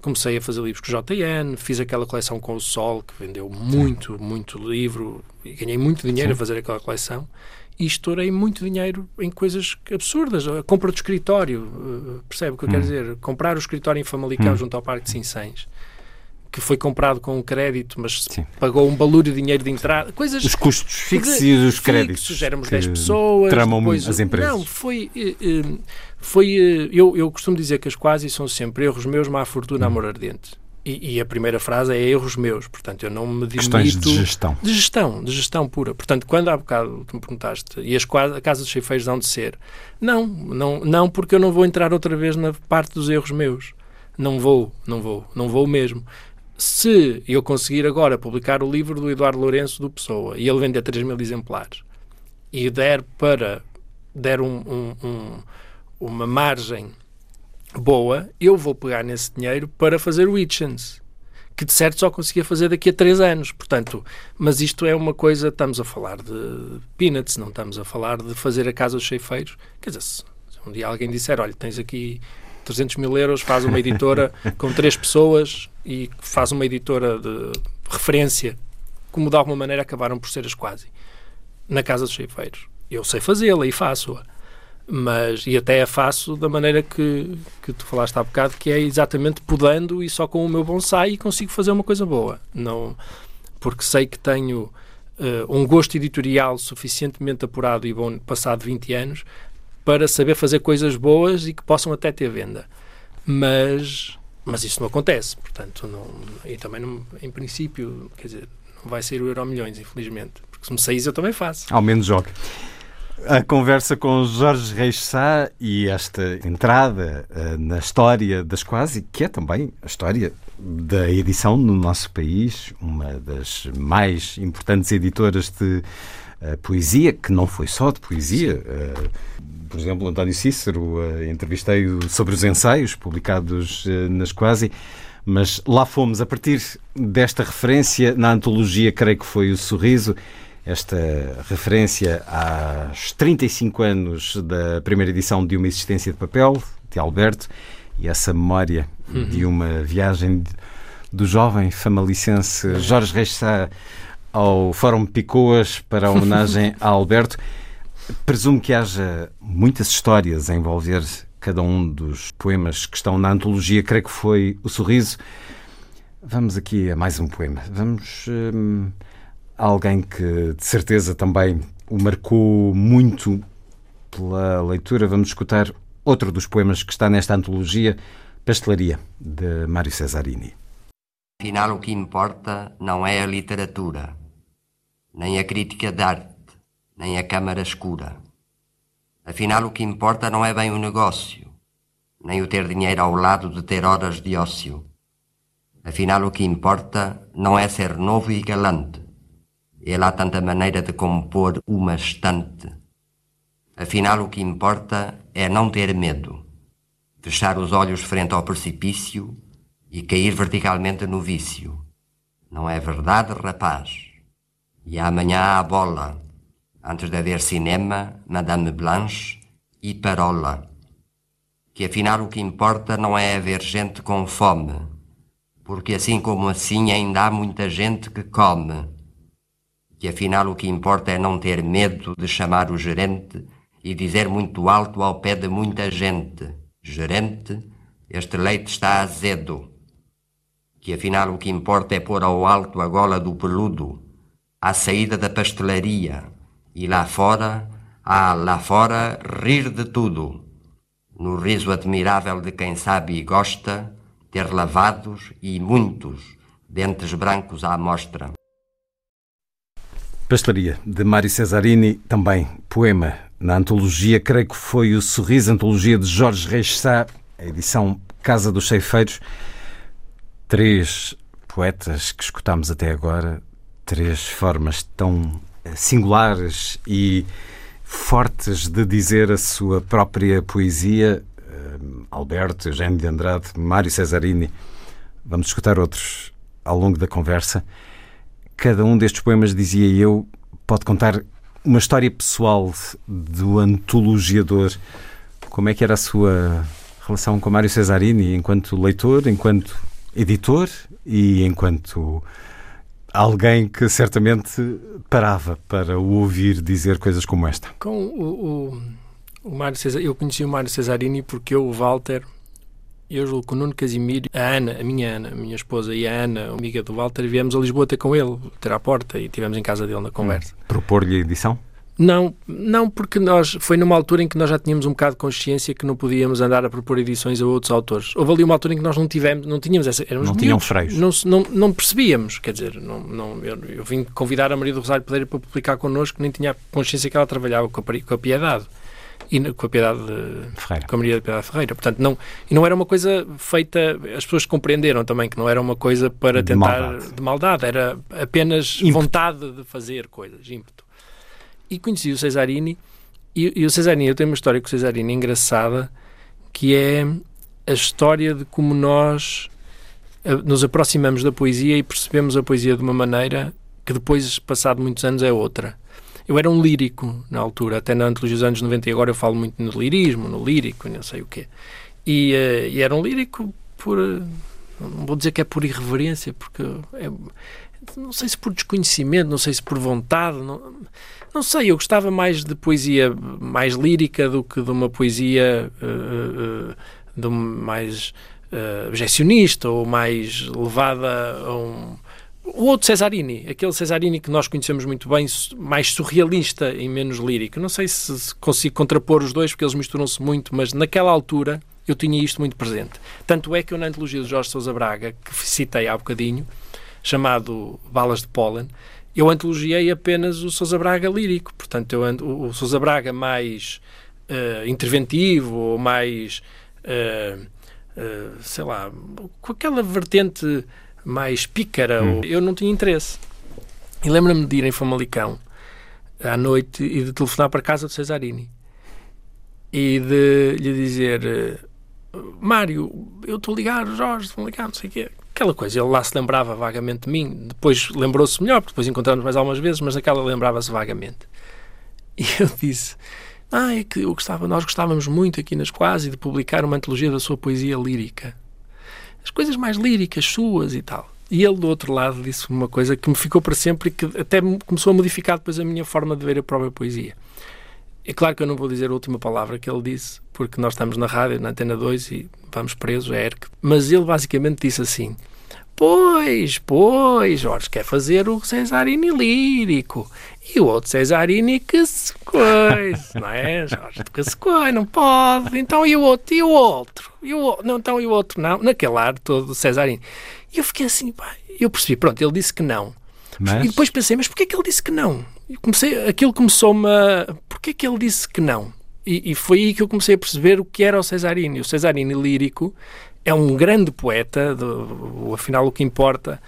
comecei a fazer livros com o JN, fiz aquela coleção com o Sol, que vendeu muito, muito livro, e ganhei muito dinheiro a fazer aquela coleção, e estourei muito dinheiro em coisas absurdas. A compra do escritório, eh, percebe o que eu quero dizer? Comprar o escritório em Famalicão, junto ao Parque de Sinsães, que foi comprado com um crédito, mas Sim. pagou um balúrdio de dinheiro de entrada, coisas Os custos fixos e os créditos. Fixos, éramos que 10 pessoas. Tramam depois, as empresas. Não, foi. eh, eh, foi eh, eu, eu costumo dizer que as quase são sempre erros meus, má fortuna, amor ardente. E, e a primeira frase é erros meus, portanto eu não me Questões demito... de gestão. De gestão, de gestão pura. Portanto, quando há bocado tu me perguntaste, e as a Casa dos Cheifeiros hão de ser? Não, não, não, porque eu não vou entrar outra vez na parte dos erros meus. Não vou, não vou, não vou mesmo. Se eu conseguir agora publicar o livro do Eduardo Lourenço do Pessoa e ele vender 3 mil exemplares e der para der um, um- um- uma margem boa, eu vou pegar nesse dinheiro para fazer o Hitchens que de certo só conseguia fazer daqui a três anos. Portanto, mas isto é uma coisa, estamos a falar de peanuts, não estamos a falar de fazer a casa dos cheifeiros. Quer dizer, se um dia alguém disser, olha, tens aqui 300 mil euros, faz uma editora com três pessoas e faz uma editora de referência, como de alguma maneira acabaram por ser as quase, na casa dos cheifeiros. Eu sei fazê-la e faço-a. Mas, e até a faço da maneira que, que tu falaste há bocado, que é exatamente podando e só com o meu bonsai consigo fazer uma coisa boa. Não, porque sei que tenho eh, um gosto editorial suficientemente apurado e bom, passado 20 anos, para saber fazer coisas boas e que possam até ter venda. Mas, mas isso não acontece, portanto, não, e também, não, em princípio, quer dizer, não vai ser o Euro Milhões, infelizmente. Porque se me saís, eu também faço. Ao menos jogue. A conversa com Jorge Reis Sá e esta entrada eh, na história das quase, que é também a história da edição no nosso país, uma das mais importantes editoras de eh, poesia, que não foi só de poesia. eh, por exemplo, António Cícero, eh, entrevistei-o sobre os ensaios publicados eh, nas quase, mas lá fomos a partir desta referência. Na antologia, creio que foi o Sorriso, esta referência aos 35 anos da primeira edição de Uma Existência de Papel, de Alberto, e essa memória de uma viagem do jovem famalicense Jorge Reis Sá ao Fórum Picoas para a homenagem a Alberto. Presumo que haja muitas histórias a envolver cada um dos poemas que estão na antologia, creio que foi O Sorriso. Vamos aqui a mais um poema. Vamos hum, a alguém que de certeza também o marcou muito pela leitura. Vamos escutar outro dos poemas que está nesta antologia, Pastelaria, de Mário Cesarini. Afinal, o que importa não é a literatura, nem a crítica de arte, nem a câmara escura. Afinal, o que importa não é bem o negócio, nem o ter dinheiro ao lado de ter horas de ócio. Afinal, o que importa não é ser novo e galante. Ele há tanta maneira de compor uma estante. Afinal, o que importa é não ter medo, fechar os olhos frente ao precipício e cair verticalmente no vício. Não é verdade, rapaz? E amanhã há bola. Antes de haver cinema, Madame Blanche e Parola. Que afinal o que importa não é haver gente com fome, porque assim como assim ainda há muita gente que come. Que afinal o que importa é não ter medo de chamar o gerente e dizer muito alto ao pé de muita gente: Gerente, este leite está azedo. Que afinal o que importa é pôr ao alto a gola do peludo à saída da pastelaria e lá fora, há lá fora rir de tudo, no riso admirável de quem sabe e gosta ter lavados e muitos dentes brancos à mostra. Pastelaria, de Mário Cesarini, também poema na antologia, creio que foi o Sorriso, antologia de Jorge Reis Sá, a edição Casa dos Ceifeiros. Três poetas que escutámos até agora, três formas tão singulares e fortes de dizer a sua própria poesia. Eh, Alberto, Eugênio de Andrade, Mário Cesarini. Vamos escutar outros ao longo da conversa. Cada um destes poemas, dizia eu, pode contar uma história pessoal do antologiador. Como é que era a sua relação com Mário Cesarini enquanto leitor, enquanto editor e enquanto alguém que certamente parava para o ouvir dizer coisas como esta. Com o, o, o Mário Cesar, eu conheci o Mário Cesarini porque eu, o Walter, eu, o Nuno Casimiro, a Ana, a minha Ana, a minha esposa e a Ana, amiga do Walter, viemos a Lisboa ter com ele, ter à porta e tivemos em casa dele na conversa. Hum. Propor-lhe a edição? Não, não, porque nós foi numa altura em que nós já tínhamos um bocado de consciência que não podíamos andar a propor edições a outros autores. Houve ali uma altura em que nós não tivemos, não tínhamos essa, éramos não tinham freios. Não, não, não, percebíamos, quer dizer, não, não, eu, eu, vim convidar a Maria do Rosário Pereira para publicar connosco, nem tinha consciência que ela trabalhava com a, com a Piedade e com a Piedade Ferreira. com a Maria da Piedade Ferreira. Portanto, não, e não era uma coisa feita, as pessoas compreenderam também que não era uma coisa para De tentar maldade. de maldade, era apenas Ímpeto. vontade de fazer coisas, ímpeto e conheci o Cesarini e, e, o Cesarini, eu tenho uma história com o Cesarini engraçada que é a história de como nós eh, nos aproximamos da poesia e percebemos a poesia de uma maneira que depois, passado muitos anos, é outra. Eu era um lírico na altura, até na antologia dos anos 90 e agora eu falo muito no lirismo, no lírico, não sei o quê. E, uh, e era um lírico por... Uh, não vou dizer que é por irreverência, porque é, não sei se por desconhecimento, não sei se por vontade, não, não sei, eu gostava mais de poesia mais lírica do que de uma poesia uh, uh, de um mais uh, objecionista ou mais levada a um. O outro Cesarini, aquele Cesarini que nós conhecemos muito bem, mais surrealista e menos lírico. Não sei se consigo contrapor os dois, porque eles misturam-se muito, mas naquela altura eu tinha isto muito presente. Tanto é que eu, na antologia de Jorge Sousa Braga, que citei há bocadinho, chamado Balas de Pólen, eu antologiei apenas o Sousa Braga lírico. Portanto, eu, o, o Sousa Braga mais uh, interventivo, ou mais, uh, uh, sei lá, com aquela vertente mais pícara, hum. eu não tinha interesse. E lembro-me de ir em Famalicão à noite e de telefonar para casa do Cesarini e de lhe dizer Mário, eu estou a ligar, Jorge, estou a ligar, não sei o quê aquela coisa. Ele lá se lembrava vagamente de mim, depois lembrou-se melhor, porque depois encontramos mais algumas vezes, mas aquela lembrava-se vagamente. E eu disse: Ah, é que eu gostava, nós gostávamos muito aqui nas Quase de publicar uma antologia da sua poesia lírica. As coisas mais líricas suas e tal. E ele, do outro lado, disse uma coisa que me ficou para sempre e que até começou a modificar depois a minha forma de ver a própria poesia. É claro que eu não vou dizer a última palavra que ele disse, porque nós estamos na rádio, na Antena 2 e vamos presos, é ERC. Mas ele basicamente disse assim: Pois, pois, Jorge quer fazer o Cesarini lírico. E o outro Cesarini que se coisa, não é, Jorge? Que se coisa, não pode. Então e o outro? E o outro? E o, não, então e o outro? Não, naquele ar todo do Cesarini. E eu fiquei assim, pá, eu percebi, pronto, ele disse que não. Mas... E depois pensei, mas porquê que ele disse que não? Comecei, aquilo começou-me a... Porquê que ele disse que não? E, e, foi aí que eu comecei a perceber o que era o Cesarini. O Cesarini lírico é um grande poeta, do, afinal o que importa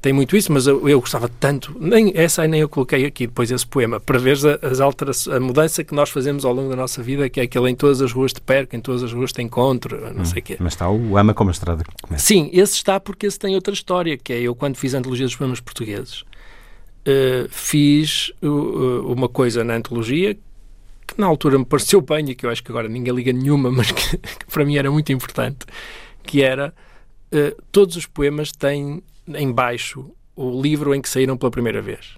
tem muito isso, mas eu, eu, gostava tanto, nem essa aí nem eu coloquei aqui depois esse poema, para ver as alterações, a mudança que nós fazemos ao longo da nossa vida, que é aquele em todas as ruas te perco, em todas as ruas te encontro, não hum, sei o quê. Mas está o Ama como a Estrada que começa. Sim, esse está porque esse tem outra história, que é eu quando fiz a antologia dos poemas portugueses, uh, fiz uh, uma coisa na antologia que na altura me pareceu bem e que eu acho que agora ninguém liga nenhuma, mas que, que para mim era muito importante, que era uh, todos os poemas têm em baixo o livro em que saíram pela primeira vez.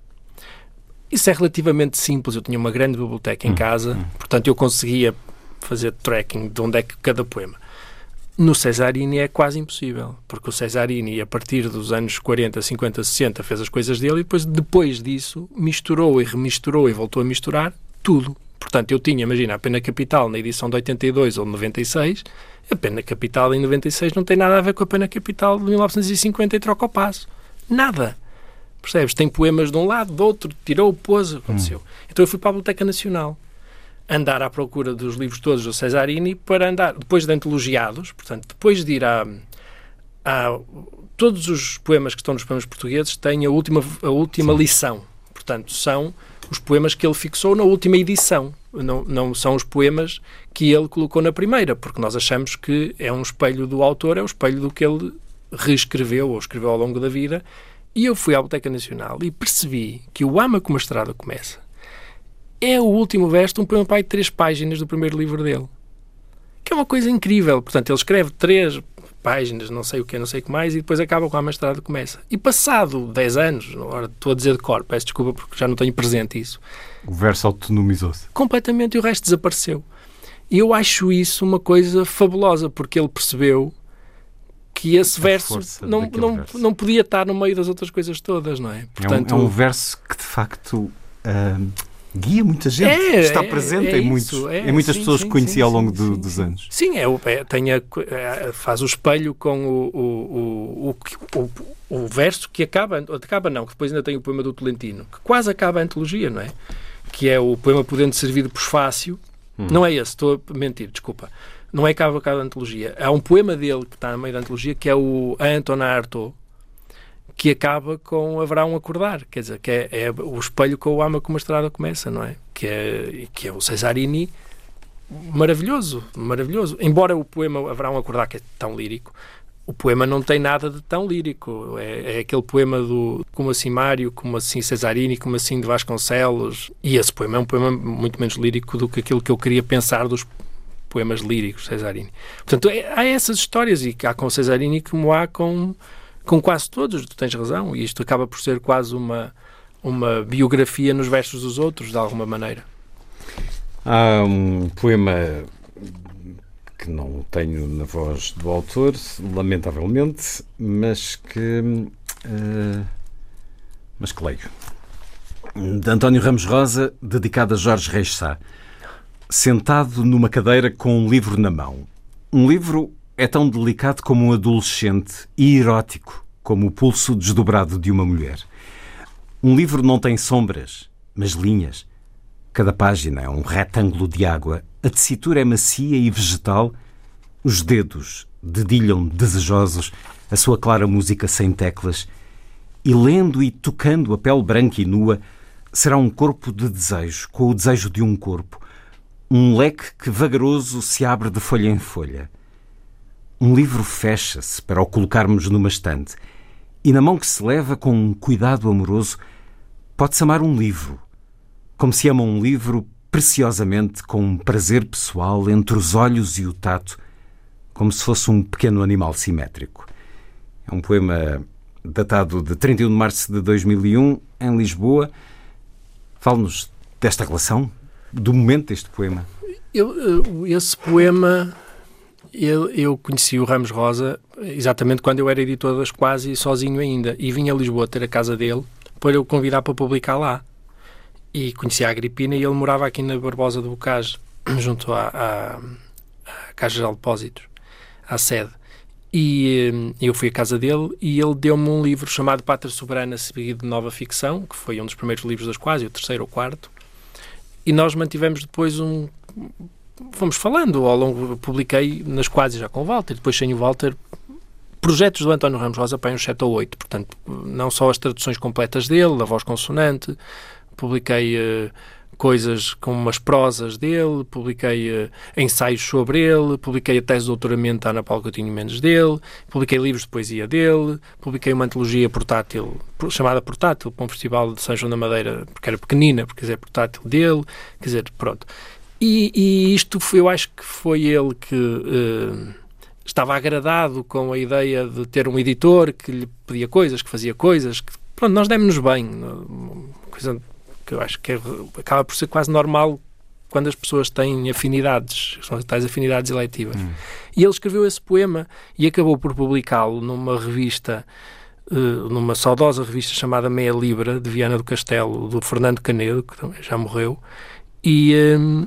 Isso é relativamente simples. Eu tinha uma grande biblioteca em hum, casa, hum. portanto eu conseguia fazer tracking de onde é que cada poema. No Cesarini é quase impossível, porque o Cesarini, a partir dos anos 40, 50, 60, fez as coisas dele e depois, depois disso, misturou e remisturou e voltou a misturar tudo. Portanto, eu tinha, imagina, a Pena Capital na edição de 82 ou 96, a Pena Capital em 96 não tem nada a ver com a Pena Capital de 1950 e troca o passo. Nada. Percebes? Tem poemas de um lado, do outro, tirou, pôs, aconteceu. Hum. Então eu fui para a Biblioteca Nacional andar à procura dos livros todos do Cesarini para andar, depois de antologiados, portanto, depois de ir a, a todos os poemas que estão nos poemas portugueses têm a última, a última lição. Portanto, são os poemas que ele fixou na última edição. Não, não são os poemas que ele colocou na primeira, porque nós achamos que é um espelho do autor, é um espelho do que ele reescreveu ou escreveu ao longo da vida. E eu fui à Biblioteca Nacional e percebi que o Ama como a Estrada começa é o último verso de um poema pai de três páginas do primeiro livro dele. Que é uma coisa incrível. Portanto, ele escreve três páginas, não sei o que, não sei o que mais, e depois acaba com a mestrado começa. E passado 10 anos, agora estou a dizer de cor, peço desculpa porque já não tenho presente isso. O verso autonomizou-se. Completamente e o resto desapareceu. E eu acho isso uma coisa fabulosa, porque ele percebeu que esse verso não, não, verso. não podia estar no meio das outras coisas todas, não é? Portanto, é, um, é um verso que de facto. Uh, guia muita gente, é, está é, presente é, em, muitos, é, em muitas sim, pessoas sim, que conheci sim, ao longo do, dos anos. Sim, é, é a, faz o espelho com o, o, o, o, o verso que acaba, acaba não, que depois ainda tem o poema do Tolentino, que quase acaba a antologia, não é? Que é o poema Podendo Servir por Fácil. Hum. Não é esse, estou a mentir, desculpa. Não é acaba a antologia. Há um poema dele que está no meio da antologia que é o Anton Artaud, que acaba com haverá um acordar, quer dizer, que é, é o espelho com o ama como a estrada começa, não é? Que é, que é o Cesarini maravilhoso, maravilhoso. Embora o poema haverá um acordar que é tão lírico, o poema não tem nada de tão lírico. É, é, aquele poema do como assim Mário, como assim Cesarini, como assim de Vasconcelos. E esse poema é um poema muito menos lírico do que aquilo que eu queria pensar dos poemas líricos Cesarini. Portanto, é, há essas histórias e há com Cesarini como há com com quase todos, tu tens razão, e isto acaba por ser quase uma, uma biografia nos versos dos outros, de alguma maneira. Há um poema que não tenho na voz do autor, lamentavelmente, mas que. Uh, mas que leio. De António Ramos Rosa, dedicado a Jorge Reis Sá. Sentado numa cadeira com um livro na mão. Um livro é tão delicado como um adolescente e erótico como o pulso desdobrado de uma mulher. Um livro não tem sombras, mas linhas. Cada página é um retângulo de água, a tessitura é macia e vegetal, os dedos dedilham desejosos. A sua clara música sem teclas, e lendo e tocando a pele branca e nua, será um corpo de desejo, com o desejo de um corpo, um leque que vagaroso se abre de folha em folha. Um livro fecha-se para o colocarmos numa estante, e na mão que se leva com um cuidado amoroso, pode-se amar um livro, como se ama um livro preciosamente com um prazer pessoal entre os olhos e o tato, como se fosse um pequeno animal simétrico. É um poema datado de 31 de março de 2001, em Lisboa. Fale-nos desta relação, do momento deste poema. Eu, esse poema eu, eu conheci o Ramos Rosa exatamente quando eu era editor das Quase sozinho ainda e vim a Lisboa ter a casa dele para eu convidar para publicar lá. E conheci a Agripina e ele morava aqui na Barbosa do Bocage, junto à, à, à Caixa de Depósitos, à sede. E hum, eu fui à casa dele e ele deu-me um livro chamado Pátria Soberana Seguido de Nova Ficção, que foi um dos primeiros livros das Quase, o terceiro ou quarto. E nós mantivemos depois um fomos falando ao longo, publiquei nas quase já com o Walter, depois sem o Walter, projetos do António Ramos Rosa para uns 7 ou 8, portanto, não só as traduções completas dele, a voz consonante, publiquei uh, coisas com umas prosas dele, publiquei uh, ensaios sobre ele, publiquei a tese de doutoramento da Ana Paula Coutinho Mendes dele, publiquei livros de poesia dele, publiquei uma antologia portátil, chamada Portátil, para um festival de São João da Madeira, porque era pequenina, porque dizer, portátil dele, quer dizer, pronto. E, e isto eu acho que foi ele que... Uh, estava agradado com a ideia de ter um editor que lhe pedia coisas, que fazia coisas, que, pronto, nós demos-nos bem. Coisa que eu acho que é, acaba por ser quase normal quando as pessoas têm afinidades, são tais afinidades eletivas. Hum. E ele escreveu esse poema e acabou por publicá-lo numa revista, uh, numa saudosa revista chamada Meia Libra, de Viana do Castelo, do Fernando Canedo, que também já morreu, e, um,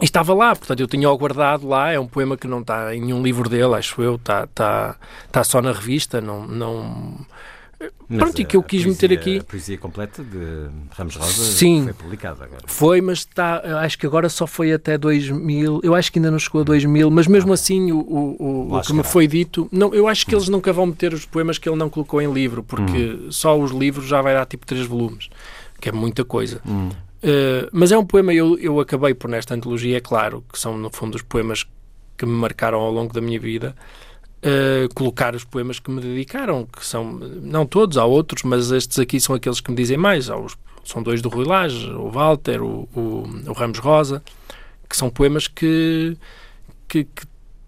e estava lá, portanto eu tinha-o guardado lá, é um poema que não está em nenhum livro dele, acho eu, está, está, está só na revista, não... não mas Pronto, e que eu quis poesia, meter aqui. A poesia completa de Ramos Rosa Sim, foi publicada agora. Foi, mas está, acho que agora só foi até 2000. Eu acho que ainda não chegou a 2000, mas mesmo ah, assim o, o, o, que me foi dito. Não, eu acho que hum. eles nunca vão meter os poemas que ele não colocou em livro, porque hum. só os livros já vai dar tipo três volumes, que é muita coisa. Hum. Uh, mas é um poema, eu, eu acabei por nesta antologia, é claro, que são no fundo os poemas que me marcaram ao longo da minha vida. Uh, colocar os poemas que me dedicaram, que são, não todos, há outros, mas estes aqui são aqueles que me dizem mais. Os, são dois do Rui Lage, o Walter, o, o, o, Ramos Rosa, que são poemas que, que, que,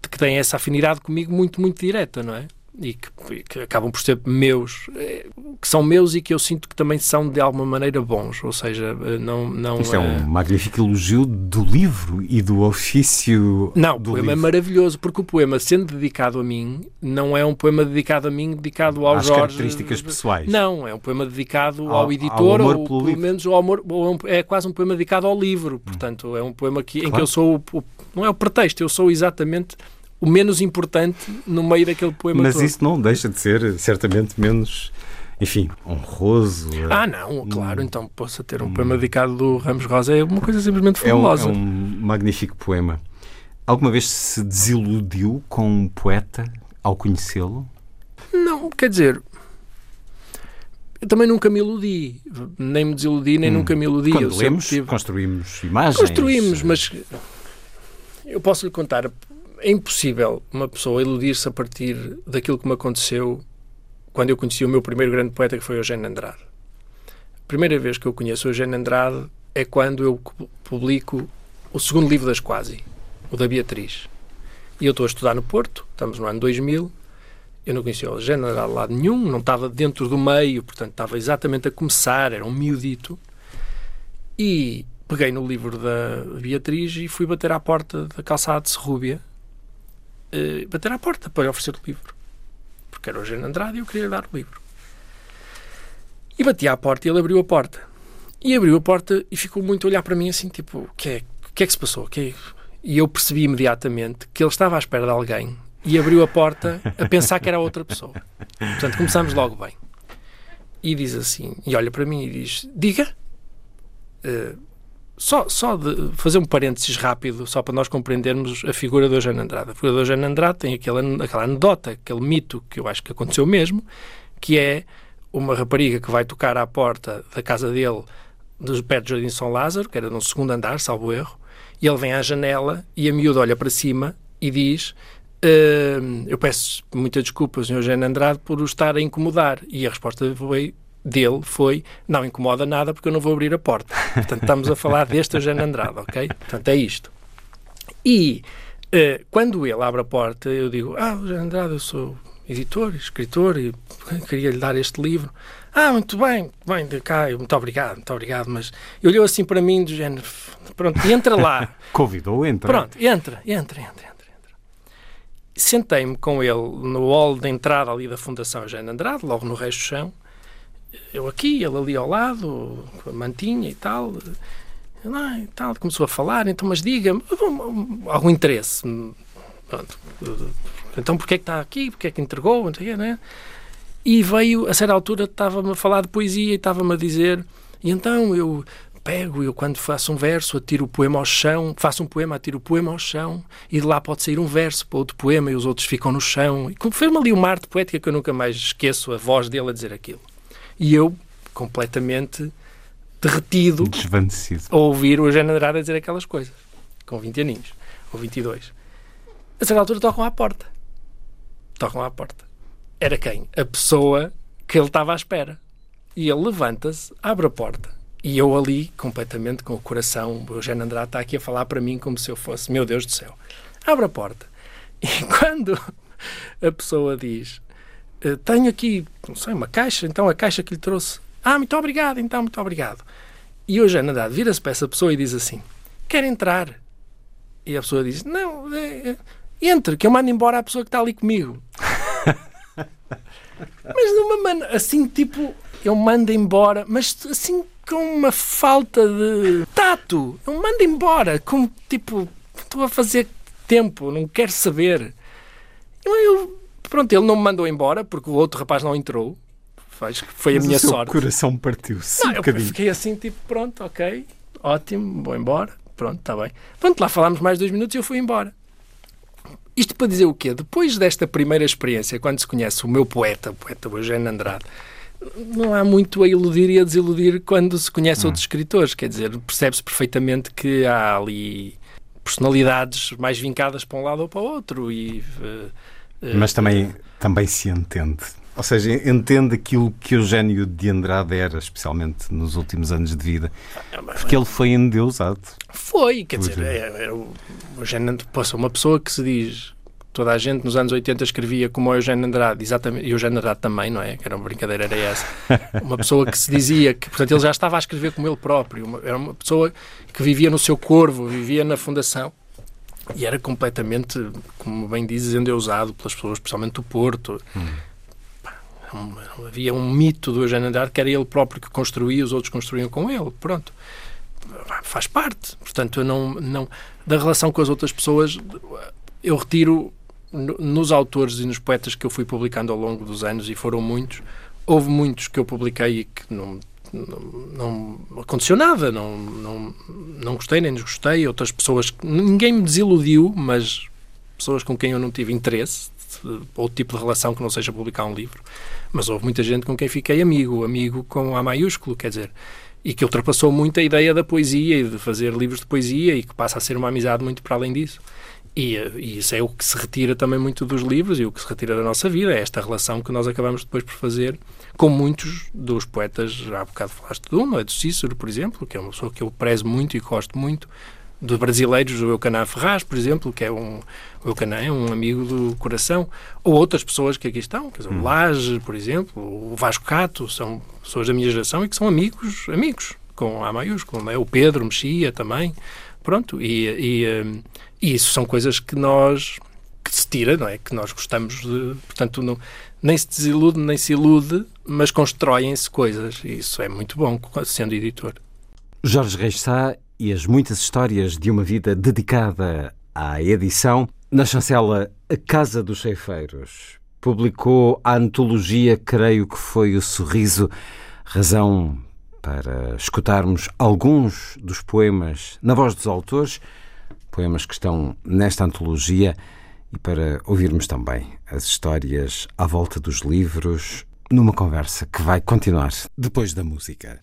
que têm essa afinidade comigo muito, muito direta, não é? E que, que, acabam por ser meus, eh, que são meus e que eu sinto que também são de alguma maneira bons, ou seja, eh, não... não Isto é um magnífico elogio do livro e do ofício Não, o poema livro. é maravilhoso, porque o poema, sendo dedicado a mim, não é um poema dedicado a mim, dedicado ao Às Jorge... características pessoais. Não, é um poema dedicado ao, ao editor, ao ou pelo livro. menos ao amor, ou é quase um poema dedicado ao livro, portanto, é um poema que, claro. em que eu sou, o, não é o pretexto, eu sou exatamente o menos importante no meio daquele poema Mas todo. isso não deixa de ser, certamente, menos, enfim, honroso. Ah, não, claro, então possa ter um poema dedicado do Ramos Rosa é uma coisa simplesmente fabulosa. É um, é um magnífico poema. Alguma vez se desiludiu com um poeta ao conhecê-lo? Não, quer dizer, eu também nunca me iludi, nem me desiludi, nem hum. nunca me iludi. Quando eu lemos, tive... construímos imagens. Construímos, mas eu posso lhe contar é impossível uma pessoa iludir-se a partir daquilo que me aconteceu quando eu conheci o meu primeiro grande poeta, que foi Eugênio Andrade. A primeira vez que eu conheço Eugênio Andrade é quando eu publico o segundo livro das Quase, o da Beatriz. E eu estou a estudar no Porto, estamos no ano 2000, eu não conhecia o Eugênio Andrade de lado nenhum, não estava dentro do meio, portanto estava exatamente a começar, era um miudito. E peguei no livro da Beatriz e fui bater à porta da calçada de Serrúbia, uh, bater à porta para lhe oferecer o livro. Porque era o Eugênio Andrade e eu queria lhe dar o livro. E bati à porta e ele abriu a porta. E abriu a porta e ficou muito a olhar para mim assim, tipo, o que é, que, é que se passou? Que é? E eu percebi imediatamente que ele estava à espera de alguém e abriu a porta a pensar que era outra pessoa. Portanto, começamos logo bem. E diz assim, e olha para mim e diz, diga, uh, só, só de fazer um parênteses rápido, só para nós compreendermos a figura do Eugênio Andrade. A figura do Eugênio Andrade tem aquela, aquela anedota, aquele mito que eu acho que aconteceu mesmo, que é uma rapariga que vai tocar à porta da casa dele, dos pés do Jardim São Lázaro, que era no segundo andar, salvo erro, e ele vem à janela e a miúda olha para cima e diz uh, eu peço muita desculpa, Sr. Eugênio Andrade, por o estar a incomodar. E a resposta foi dele foi não incomoda nada porque eu não vou abrir a porta. Portanto, estamos a falar deste Eugênio Andrade, ok? Portanto, é isto. E uh, quando ele abre a porta, eu digo, ah, Eugênio Andrade, eu sou editor, escritor e queria lhe dar este livro. Ah, muito bem, bem, de cá, muito obrigado, muito obrigado, mas olhou assim para mim do género, pronto, entra lá. Convidou, entra. Pronto, entra, entra, entra, entra. entra. Sentei-me com ele no hall de entrada ali da Fundação Eugênio Andrade, logo no resto do chão, eu aqui, ele ali ao lado, com a mantinha e tal. Ah, e tal, começou a falar, então, mas diga-me, algum interesse. Pronto. Então, porquê é que está aqui? Porquê é que entregou? Né? E veio, a certa altura, estava-me a falar de poesia e estava-me a dizer. E então eu pego, eu quando faço um verso, atiro o poema ao chão, faço um poema, atiro o poema ao chão, e de lá pode sair um verso para outro poema e os outros ficam no chão. E fez-me ali uma arte poética que eu nunca mais esqueço a voz dele a dizer aquilo. E eu, completamente derretido, Desvanecido. a ouvir o Andrade a dizer aquelas coisas, com 20 aninhos, ou 22. A certa altura tocam à porta. Tocam à porta. Era quem? A pessoa que ele estava à espera. E ele levanta-se, abre a porta. E eu ali, completamente com o coração, o Eugênio Andrade está aqui a falar para mim como se eu fosse, meu Deus do céu. Abre a porta. E quando a pessoa diz, "Eh, tenho aqui, não sei, uma caixa, então a caixa que lhe trouxe. Ah, muito obrigado, então, muito obrigado. E o Eugênio Andrade vira-se para essa pessoa e diz assim, quer entrar? E a pessoa diz, não, é, é, entre, que eu mando embora a pessoa que está ali comigo. mas de uma maneira, assim, tipo, eu mando embora, mas assim, com uma falta de tato. Eu mando embora, como, tipo, estou a fazer tempo, não quero saber. Eu, eu- pronto, ele não me mandou embora, porque o outro rapaz não entrou. Acho que foi a Mas minha o sorte. coração partiu-se um eu bocadinho. fiquei assim, tipo, pronto, ok, ótimo, vou embora, pronto, está bem. Pronto, lá falámos mais dois minutos e eu fui embora. Isto para dizer o quê? Depois desta primeira experiência, quando se conhece o meu poeta, o poeta Eugênio Andrade, não há muito a iludir e a desiludir quando se conhece outros escritores. Quer dizer, percebe-se perfeitamente que há ali personalidades mais vincadas para um lado ou para o outro. E, eh, Mas também, também se entende. Ou seja, entende aquilo que Eugênio de Andrade era, especialmente nos últimos anos de vida. Porque ele foi endeusado. Foi, quer dizer, é. é, é, o Eugênio poxa, uma pessoa que se diz toda a gente nos anos 80 escrevia como o Eugênio Andrade, exatamente, e o Eugênio Andrade também, não é? Que era uma brincadeira, era essa. Uma pessoa que se dizia que, portanto, ele já estava a escrever como ele próprio, uma- era uma pessoa que vivia no seu corvo, vivia na fundação. E era completamente, como bem dizes, endeusado pelas pessoas, especialmente do Porto. Pá, um- havia um mito do Eugênio Andrade que era ele próprio que construía, os outros construíam com ele. Pronto faz parte. Portanto, eu não, não da relação com as outras pessoas, eu retiro no- nos autores e nos poetas que eu fui publicando ao longo dos anos e foram muitos. Houve muitos que eu publiquei e que não não, não aconteceu nada, não, não, não gostei nem desgostei. Outras pessoas, ninguém me desiludiu, mas pessoas com quem eu não tive interesse, outro tipo de relação que não seja publicar um livro. Mas houve muita gente com quem fiquei amigo, amigo com A maiúsculo, quer dizer, e que ultrapassou muito a ideia da poesia e de fazer livros de poesia e que passa a ser uma amizade muito para além disso. E, e isso é o que se retira também muito dos livros e o que se retira da nossa vida, é esta relação que nós acabamos depois por fazer com muitos dos poetas, há bocado falaste de um, é? do Cícero, por exemplo, que é uma pessoa que eu prezo muito e gosto muito, de brasileiros, o Eucanã Ferraz, por exemplo, que é um, o Eucanã é um amigo do coração, ou outras pessoas que aqui estão, quer dizer, o Laje, por exemplo, o Vasco Cato, são pessoas da minha geração e que são amigos, amigos, com A maiúsculo, não é? o Pedro Mexia também, pronto, e, e, hum, e isso são coisas que nós, que se tira, não é? Que nós gostamos de, portanto, não, nem se desilude, nem se ilude, mas constroem-se coisas, e isso é muito bom, sendo editor. Jorge Reis Sá e as muitas histórias de uma vida dedicada à edição. Na chancela A Casa dos Ceifeiros publicou a antologia, creio que foi o Sorriso, razão para escutarmos alguns dos poemas na voz dos autores, poemas que estão nesta antologia, e para ouvirmos também as histórias à volta dos livros, numa conversa que vai continuar depois da música.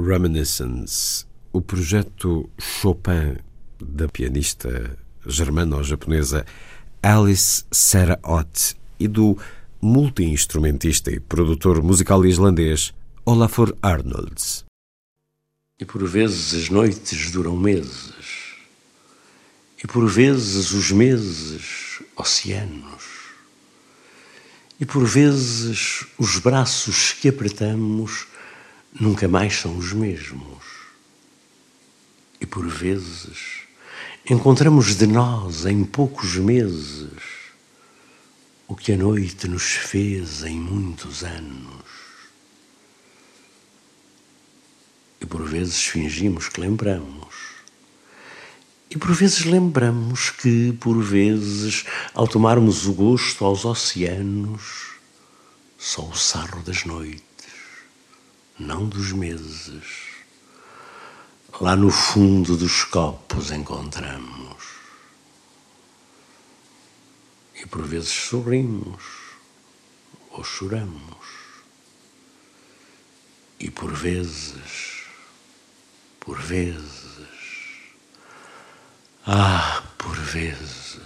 Reminiscence, o projeto Chopin da pianista germano-japonesa Alice Sarah Ott e do multi-instrumentista e produtor musical islandês Olafur Arnolds. E por vezes as noites duram meses, e por vezes os meses oceanos, e por vezes os braços que apertamos nunca mais são os mesmos. E por vezes encontramos de nós em poucos meses o que a noite nos fez em muitos anos. E por vezes fingimos que lembramos. E por vezes lembramos que, por vezes, ao tomarmos o gosto aos oceanos, só o sarro das noites, não dos meses, lá no fundo dos copos encontramos. E por vezes sorrimos ou choramos. E por vezes, por vezes, ah, por vezes,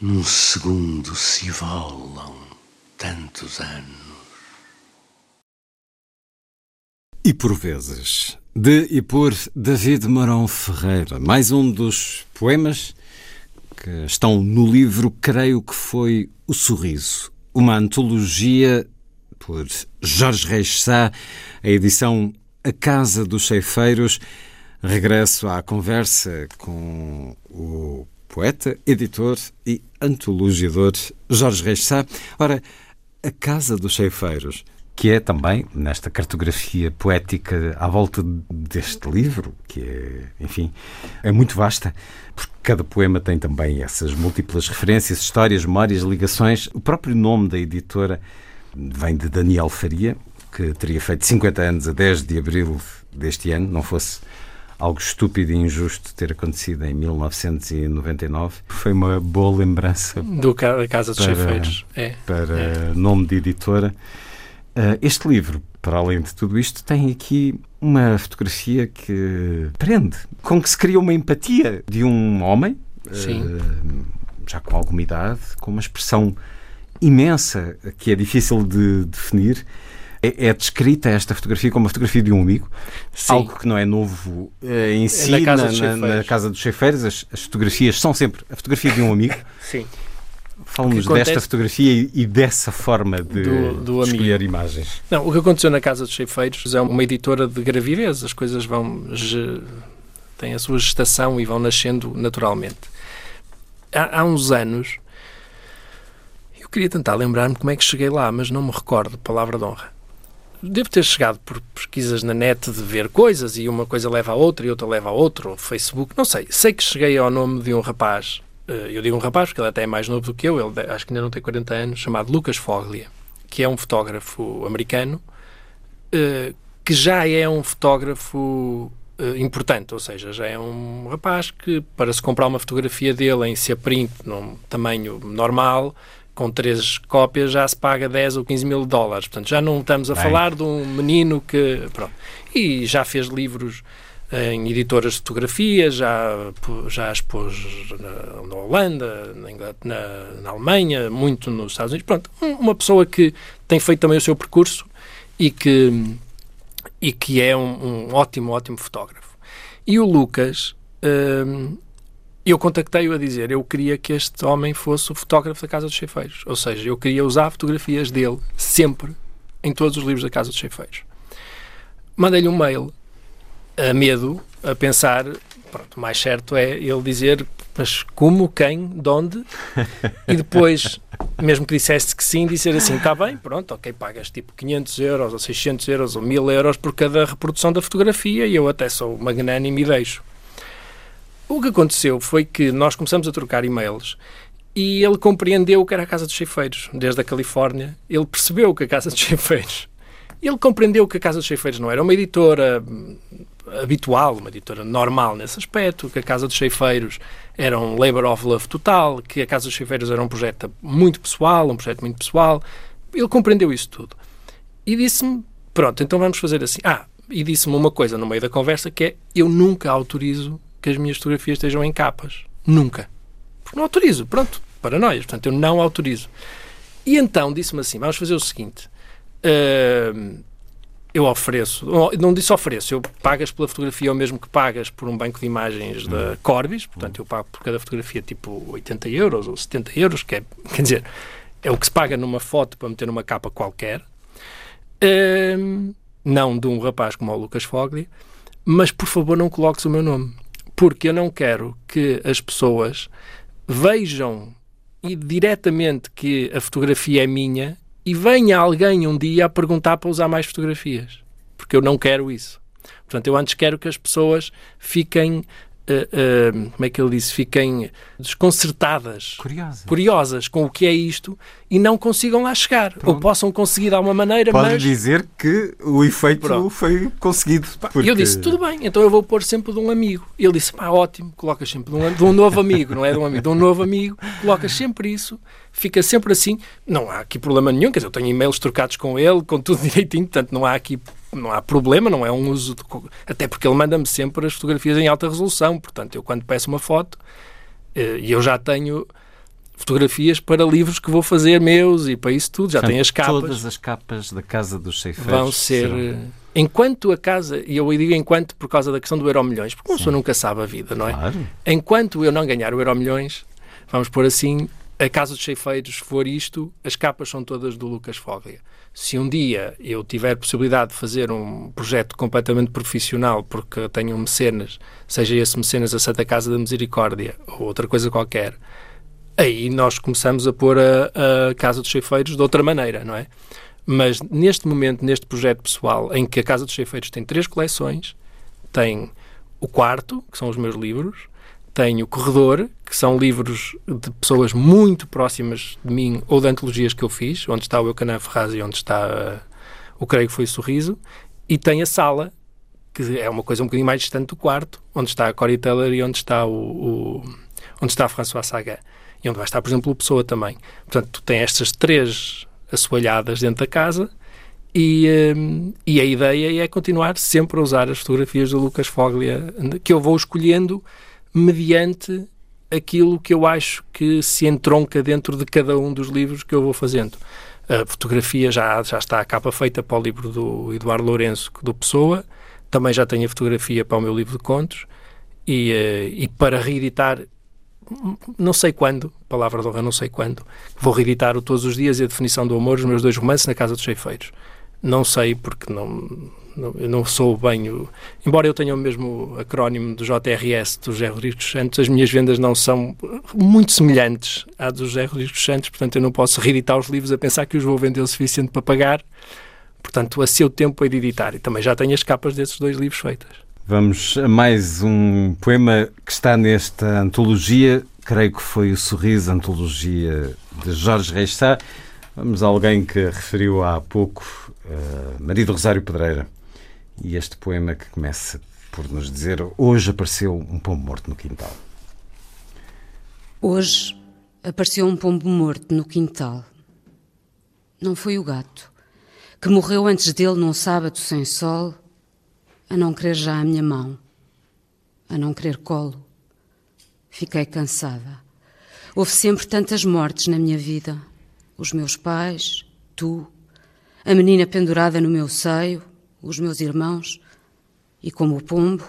num segundo se volam tantos anos. E por vezes, de e por David Marão Ferreira, mais um dos poemas que estão no livro, creio que foi O Sorriso, uma antologia por Jorge Reis Sá, a edição A Casa dos Ceifeiros. Regresso à conversa com o poeta, editor e antologiador Jorge Reis Sá. Ora, A Casa dos Ceifeiros que é também, nesta cartografia poética à volta deste livro, que é, enfim, é muito vasta, porque cada poema tem também essas múltiplas referências, histórias, memórias, ligações. O próprio nome da editora vem de Daniel Faria, que teria feito 50 anos a 10 de abril deste ano, não fosse algo estúpido e injusto ter acontecido em 1999. Foi uma boa lembrança. Do Casa dos Chefeiros. É. Para é. nome de editora. Uh, este livro, para além de tudo isto, tem aqui uma fotografia que prende, com que se cria uma empatia de um homem, uh, já com alguma idade, com uma expressão imensa que é difícil de definir. É, é descrita esta fotografia como uma fotografia de um amigo, Sim. algo que não é novo uh, em si na casa, na, na casa dos chefeiros. As, as fotografias são sempre a fotografia de um amigo. Sim. Fala-nos desta fotografia e, dessa forma de, do, do escolher imagens. Não, o que aconteceu na Casa dos Cheifeiros é uma editora de gravidez. As coisas vão... têm a sua gestação e vão nascendo naturalmente. Há, há uns anos... Eu queria tentar lembrar-me como é que cheguei lá, mas não me recordo, palavra de honra. Devo ter chegado por pesquisas na net de ver coisas e uma coisa leva a outra e outra leva a outra, ou Facebook, não sei. Sei que cheguei ao nome de um rapaz eu digo um rapaz, porque ele até é mais novo do que eu, ele acho que ainda não tem 40 anos, chamado Lucas Foglia, que é um fotógrafo americano, eh, que já é um fotógrafo eh, importante, ou seja, já é um rapaz que, para se comprar uma fotografia dele em C print, num tamanho normal, com três cópias, já se paga 10 ou 15 mil dólares. Portanto, já não estamos a Bem. falar de um menino que. Pronto. E já fez livros em editoras de fotografia, já, já expôs na, na Holanda, na, na, Alemanha, muito nos Estados Unidos. Pronto, uma pessoa que tem feito também o seu percurso e que, e que é um, um ótimo, ótimo fotógrafo. E o Lucas, hum, eu contactei-o a dizer, eu queria que este homem fosse o fotógrafo da Casa dos Cheifeiros. Ou seja, eu queria usar fotografias dele sempre em todos os livros da Casa dos Cheifeiros. Mandei-lhe um mail a medo, a pensar, pronto, o mais certo é ele dizer, mas como, quem, de onde? E depois, mesmo que dissesse que sim, dizer assim, está bem, pronto, ok, pagas tipo 500 euros ou 600 euros ou 1000 euros por cada reprodução da fotografia e eu até sou magnânimo e deixo. O que aconteceu foi que nós começamos a trocar e-mails e ele compreendeu que era a Casa dos Cheifeiros, desde a Califórnia. Ele percebeu que a Casa dos Cheifeiros. Ele compreendeu que a Casa dos Cheifeiros não era uma editora habitual, uma editora normal nesse aspecto, que a Casa dos Cheifeiros era um labor of love total, que a Casa dos Cheifeiros era um projeto muito pessoal, um projeto muito pessoal. Ele compreendeu isso tudo. E disse-me Pronto, então vamos fazer assim. Ah, e disse-me uma coisa no meio da conversa que é eu nunca autorizo que as minhas fotografias estejam em capas. Nunca. Porque não autorizo. Pronto, paranoias. Portanto, eu não autorizo. E então disse-me assim: vamos fazer o seguinte. Uh, eu ofereço, não disse ofereço, eu pagas pela fotografia o mesmo que pagas por um banco de imagens da hum. Corbis, portanto eu pago por cada fotografia tipo 80 euros ou 70 euros, que é, quer dizer, é o que se paga numa foto para meter numa capa qualquer, uh, não de um rapaz como o Lucas Fogli, mas por favor não coloques o meu nome, porque eu não quero que as pessoas vejam e diretamente que a fotografia é minha e venha alguém um dia a perguntar para usar mais fotografias. Porque eu não quero isso. Portanto, eu antes quero que as pessoas fiquem Uh, uh, como é que ele disse, fiquem desconcertadas, curiosas. curiosas com o que é isto e não consigam lá chegar. Pronto. Ou possam conseguir de alguma maneira, Pode mas... dizer que o efeito Pronto. foi conseguido. Porque... Eu disse, tudo bem, então eu vou pôr sempre de um amigo. Ele disse, pá, ótimo, colocas sempre de um, de um novo amigo, não é de um amigo, de um novo amigo, colocas sempre isso, fica sempre assim. Não há aqui problema nenhum, quer dizer, eu tenho e-mails trocados com ele, com tudo direitinho, portanto não há aqui não há problema, não é um uso. De... Até porque ele manda-me sempre as fotografias em alta resolução. Portanto, eu quando peço uma foto, eh, e eu já tenho fotografias para livros que vou fazer meus e para isso tudo. Já tenho as capas. Todas as capas da Casa dos Ceifeiros vão ser. Serão... Eh, enquanto a casa, e eu digo enquanto por causa da questão do Euro Milhões, porque uma pessoa nunca sabe a vida, não é? Claro. Enquanto eu não ganhar o Euro Milhões, vamos pôr assim, a Casa dos Ceifeiros for isto, as capas são todas do Lucas Foglia se um dia eu tiver possibilidade de fazer um projeto completamente profissional, porque tenho um mecenas, seja esse mecenas a Santa Casa da Misericórdia ou outra coisa qualquer, aí nós começamos a pôr a, a Casa dos Cheifeiros de outra maneira, não é? Mas neste momento, neste projeto pessoal, em que a Casa dos Cheifeiros tem três coleções, tem o quarto, que são os meus livros, tenho Corredor, que são livros de pessoas muito próximas de mim ou de antologias que eu fiz, onde está o Eucanã Ferraz e onde está uh, o Creio que foi o Sorriso, e tem a Sala, que é uma coisa um bocadinho mais distante do quarto, onde está a Cory Taylor e onde está o, o onde está François Sagan, e onde vai estar, por exemplo, o Pessoa também. Portanto, tu tens estas três assoalhadas dentro da casa e, um, eh, e a ideia é continuar sempre a usar as fotografias do Lucas Foglia, que eu vou escolhendo mediante aquilo que eu acho que se entronca dentro de cada um dos livros que eu vou fazendo. A fotografia já, já está a capa feita para o livro do Eduardo Lourenço, do Pessoa, também já tenho a fotografia para o meu livro de contos, e, eh, e para reeditar, não sei quando, palavra de honra, não sei quando, vou reeditar o Todos os Dias e a Definição do Amor, os meus dois romances, na Casa dos Cheifeiros. Não sei, porque não, não, eu não sou bem o, embora eu tenha o mesmo acrónimo do JRS do José Rodrigues dos Santos, as minhas vendas não são muito semelhantes à do José Rodrigues dos Santos, portanto eu não posso reeditar os livros a pensar que os vou vender o suficiente para pagar, portanto a seu tempo é de editar e também já tenho as capas desses dois livros feitas. Vamos a mais um poema que está nesta antologia, creio que foi o Sorriso, antologia de Jorge Reis Sá. Vamos a alguém que referiu há pouco, uh, Marido Rosário Pedreira. E este poema que começa por nos dizer: Hoje apareceu um pombo morto no quintal. Hoje apareceu um pombo morto no quintal. Não foi o gato, que morreu antes dele num sábado sem sol, a não querer já a minha mão, a não querer colo. Fiquei cansada. Houve sempre tantas mortes na minha vida. Os meus pais, tu, a menina pendurada no meu seio, os meus irmãos, e como o pombo,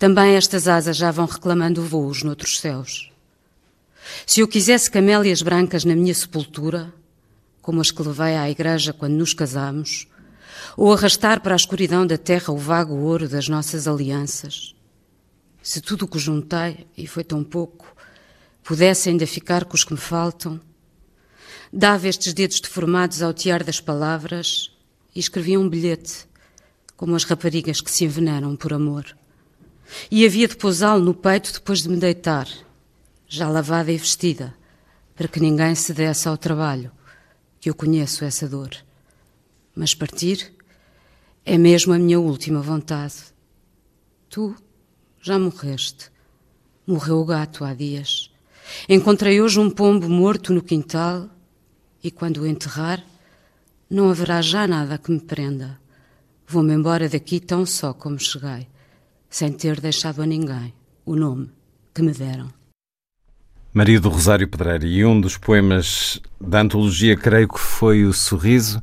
também estas asas já vão reclamando voos noutros céus. Se eu quisesse camélias brancas na minha sepultura, como as que levei à igreja quando nos casamos, ou arrastar para a escuridão da terra o vago ouro das nossas alianças, se tudo o que juntei, e foi tão pouco, pudesse ainda ficar com os que me faltam, dava estes dedos deformados ao tiar das palavras e escrevia um bilhete como as raparigas que se envenenam por amor. E havia de pousá-lo no peito depois de me deitar, já lavada e vestida, para que ninguém se desse ao trabalho, que eu conheço essa dor. Mas partir é mesmo a minha última vontade. Tu já morreste. Morreu o gato há dias. Encontrei hoje um pombo morto no quintal e quando o enterrar, não haverá já nada que me prenda Vou-me embora daqui tão só como cheguei, sem ter deixado a ninguém o nome que me deram. Maria do Rosário Pedreira, e um dos poemas da antologia, creio que foi O Sorriso,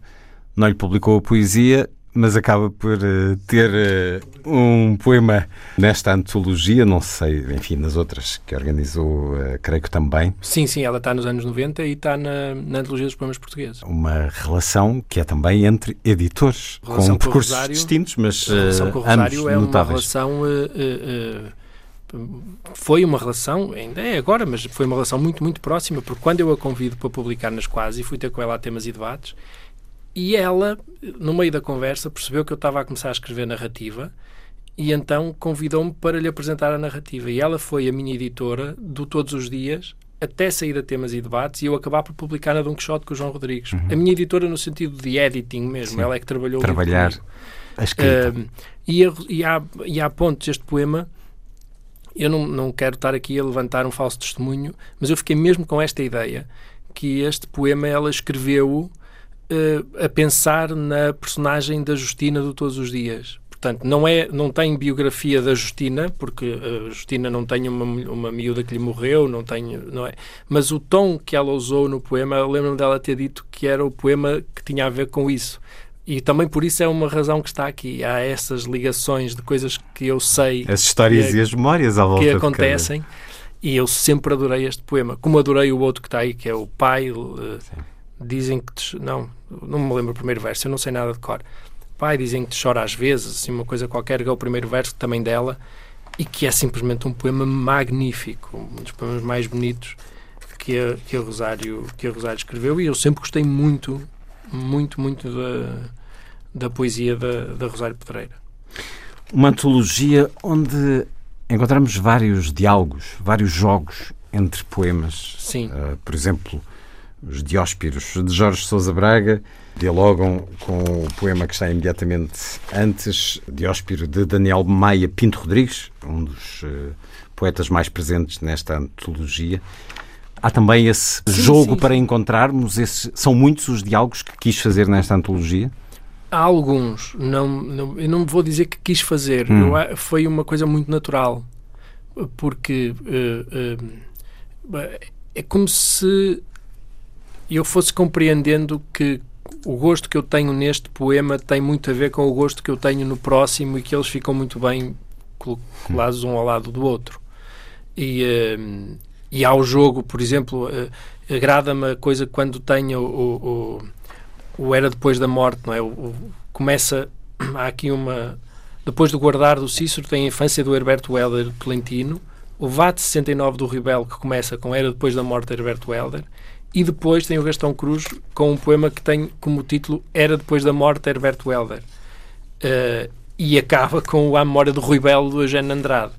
não lhe publicou a poesia, mas acaba por uh, ter uh, um poema nesta antologia, não sei, enfim, nas outras que organizou, uh, creio que também. Sim, sim, ela está nos anos 90 e está na, na antologia dos poemas portugueses. Uma relação que é também entre editores, com percursos Rosário, distintos, mas a relação com o Rosário é notáveis. uma relação foi uma relação, ainda é agora, mas foi uma relação muito, muito próxima, porque quando eu a convido para publicar nas Quase, fui ter com ela a temas e debates, e ela, no meio da conversa, percebeu que eu estava a começar a escrever narrativa e então convidou-me para lhe apresentar a narrativa. E ela foi a minha editora do Todos os Dias até sair a temas e debates e eu acabar por publicar na Don Quixote com o João Rodrigues. Uhum. A minha editora no sentido de editing mesmo, Sim. ela é que trabalhou Trabalhar a escrita. Uh, e, a, e, há, e há pontos, este poema, eu não, não quero estar aqui a levantar um falso testemunho, mas eu fiquei mesmo com esta ideia que este poema ela escreveu uh, a pensar na personagem da Justina do Todos os Dias. Portanto, não, é, não tem biografia da Justina, porque a Justina não tem uma, uma miúda que lhe morreu, não tem, não é? Mas o tom que ela usou no poema, lembro-me dela ter dito que era o poema que tinha a ver com isso. E também por isso é uma razão que está aqui. Há essas ligações de coisas que eu sei. As histórias que, e as memórias à volta que acontecem. E eu sempre adorei este poema. Como adorei o outro que está aí, que é o pai. Uh, dizem que te, não, não me lembro o primeiro verso, eu não sei nada de cor. Pai, dizem que te chora às vezes, assim, uma coisa qualquer, que é o primeiro verso também dela, e que é simplesmente um poema magnífico, um dos poemas mais bonitos que a, que a, Rosário, que a Rosário escreveu, e eu sempre gostei muito, muito, muito da, da poesia da, da Rosário Pedreira. Uma antologia onde encontramos vários diálogos, vários jogos entre poemas. Sim. Uh, por exemplo, os Dióspiros de Jorge Sousa Braga dialogam com o poema que está imediatamente antes, Dióspiro de Daniel Maia Pinto Rodrigues, um dos uh, poetas mais presentes nesta antologia. Há também esse sim, jogo sim, para encontrarmos, esses, são muitos os diálogos que quis fazer nesta antologia? Há alguns, não, não, eu não vou dizer que quis fazer, hum. eu, foi uma coisa muito natural, porque uh, uh, é como se eu fosse compreendendo que o gosto que eu tenho neste poema tem muito a ver com o gosto que eu tenho no próximo e que eles ficam muito bem colados um ao lado do outro. E, uh, e há o jogo, por exemplo, uh, agrada-me a coisa quando tenho o, o, o, Era Depois da Morte, não é? O, o, começa, há aqui uma... Depois do Guardar do Cícero tem a infância do Herberto Helder Tolentino, o VAT 69 do Ribel, que começa com Era Depois da Morte de Herberto Helder, e depois tem o Gastão Cruz com um poema que tem como título Era Depois da Morte, Herberto Helder. Uh, e acaba com a memória do Rui Belo do Eugênio Andrade.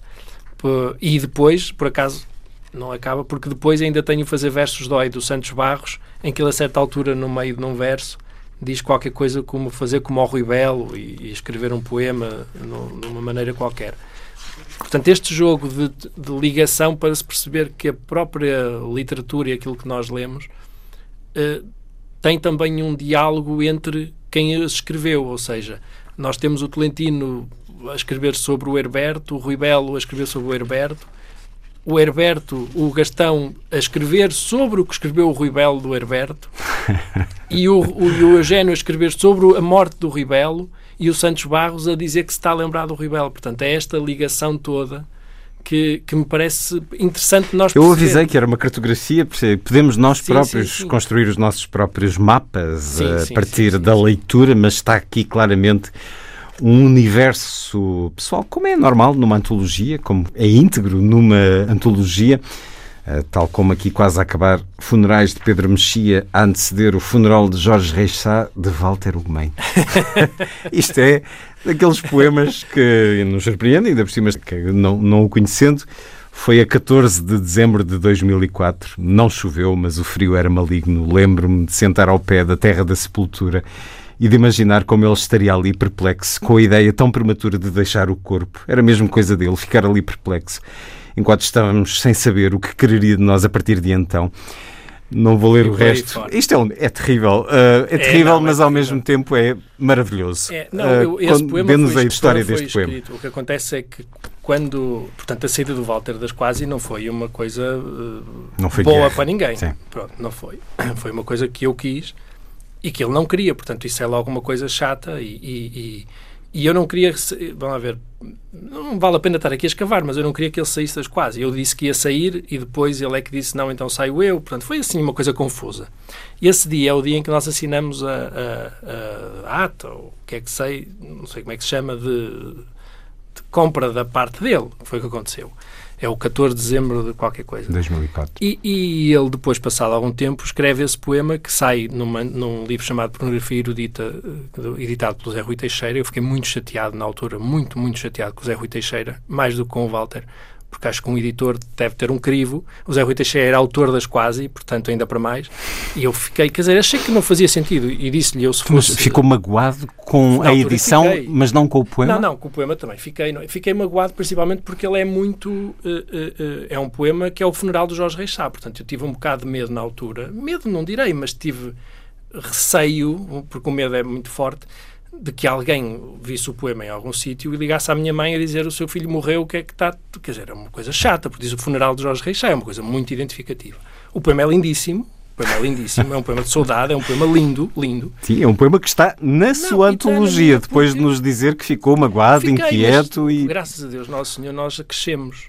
E depois, por acaso, não acaba, porque depois ainda tenho fazer versos dói do Santos Barros, em que ele a certa altura, no meio de um verso, diz qualquer coisa como fazer como ao Rui Belo e, e escrever um poema no, de uma maneira qualquer. Portanto, este jogo de, de, ligação para se perceber que a própria literatura e aquilo que nós lemos uh, tem também um diálogo entre quem a escreveu, ou seja, nós temos o Tolentino a escrever sobre o Herberto, o Rui Belo a escrever sobre o Herberto, o Herberto, o Gastão, a escrever sobre o que escreveu o Rui Belo do Herberto e o, o, o Eugênio a escrever sobre a morte do Rui Belo e o Santos Barros a dizer que se está a lembrar do Rui Belo. Portanto, é esta ligação toda que, que, me parece interessante nós Eu avisei que era uma cartografia, podemos nós sim, próprios sim, sim. construir os nossos próprios mapas a partir da leitura, mas está aqui claramente um universo pessoal, como é normal numa antologia, como é íntegro numa antologia. Uh, tal como aqui quase a acabar, funerais de Pedro Mexia a anteceder o funeral de Jorge Reis Sá de Walter Ugumem. Isto é daqueles poemas que nos surpreendem, ainda por cima, que não, não o conhecendo, foi a 14 de dezembro de 2004. Não choveu, mas o frio era maligno. Lembro-me de sentar ao pé da terra da sepultura e de imaginar como ele estaria ali perplexo com a ideia tão prematura de deixar o corpo. Era mesmo coisa dele, ficar ali perplexo enquanto estávamos sem saber o que quereria de nós a partir de então. Não vou ler o resto. fora. Isto é, um- é terrível. Uh, é, É, terrível, não, é mas ao terrível. mesmo tempo é maravilhoso. É, não, Uh, eu, esse con- poema Dê-nos foi, a história deste poema. escrito. O que acontece é que quando, portanto, a saída do Walter das Quasi não foi uma coisa uh, Não foi boa guerra. para ninguém. Sim. Pronto, não foi. Foi uma coisa que eu quis e que ele não queria. Portanto, isso é logo uma coisa chata e, e, e- e eu não queria. Vamos lá ver. Não vale a pena estar aqui a escavar, mas eu não queria que ele saísse das quase. Eu disse que ia sair e depois ele é que disse não, então saio eu. Portanto, foi assim uma coisa confusa. E esse dia é o dia em que nós assinamos a, a- a ata, ou o que é que sei, não sei como é que se chama, de, de compra da parte dele. Foi o que aconteceu. É o 14 de dezembro de qualquer coisa. 2004. E, e ele, depois, passado algum tempo, escreve esse poema que sai numa, num livro chamado Pornografia Erudita, eh, editado pelo Zé Rui Teixeira. Eu fiquei muito chateado na altura, muito, muito chateado com o Zé Rui Teixeira, mais do que com o Walter, porque acho que um editor deve ter um crivo. O Zé Rui Teixeira era autor das quase, portanto, ainda para mais. E eu fiquei, quer dizer, achei que não fazia sentido. E disse-lhe eu se Mas fosse. ficou magoado com a edição, fiquei. mas não com o poema? Não, não, com o poema também. Fiquei, não- fiquei magoado principalmente porque ele é muito. eh, eh, eh, é um poema que é o funeral do Jorge Reis Sá. Portanto, eu tive um bocado de medo na altura. Medo não direi, mas tive receio, porque o medo é muito forte, de que alguém visse o poema em algum sítio e ligasse à minha mãe a dizer o seu filho morreu, o que é que está. Quer dizer, é uma coisa chata, porque diz o funeral de Jorge Reis é uma coisa muito identificativa. O poema é lindíssimo. O poema é lindíssimo, é um poema de saudade, é um poema lindo, lindo. Sim, é um poema que está na sua está na antologia, depois de nos dizer que ficou magoado, Fiquei, inquieto mas, e. Graças a Deus, Nosso Senhor, nós crescemos.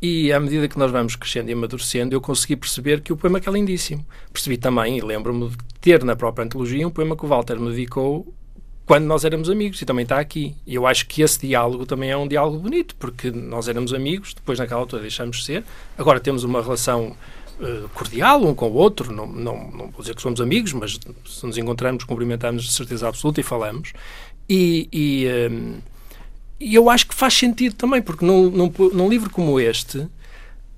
E à medida que nós vamos crescendo e amadurecendo, eu consegui perceber que o poema é lindíssimo. Percebi também, e lembro-me de ter na própria antologia, um poema que o Walter me dedicou quando nós éramos amigos, e também está aqui. E eu acho que esse diálogo também é um diálogo bonito, porque nós éramos amigos, depois naquela altura deixamos de ser, agora temos uma relação eh, cordial um com o outro, não, não, não vou dizer que somos amigos, mas se nos encontramos, cumprimentamos de certeza absoluta e falamos. E, e, ehm, e eu acho que faz sentido também, porque num, num, num livro como este,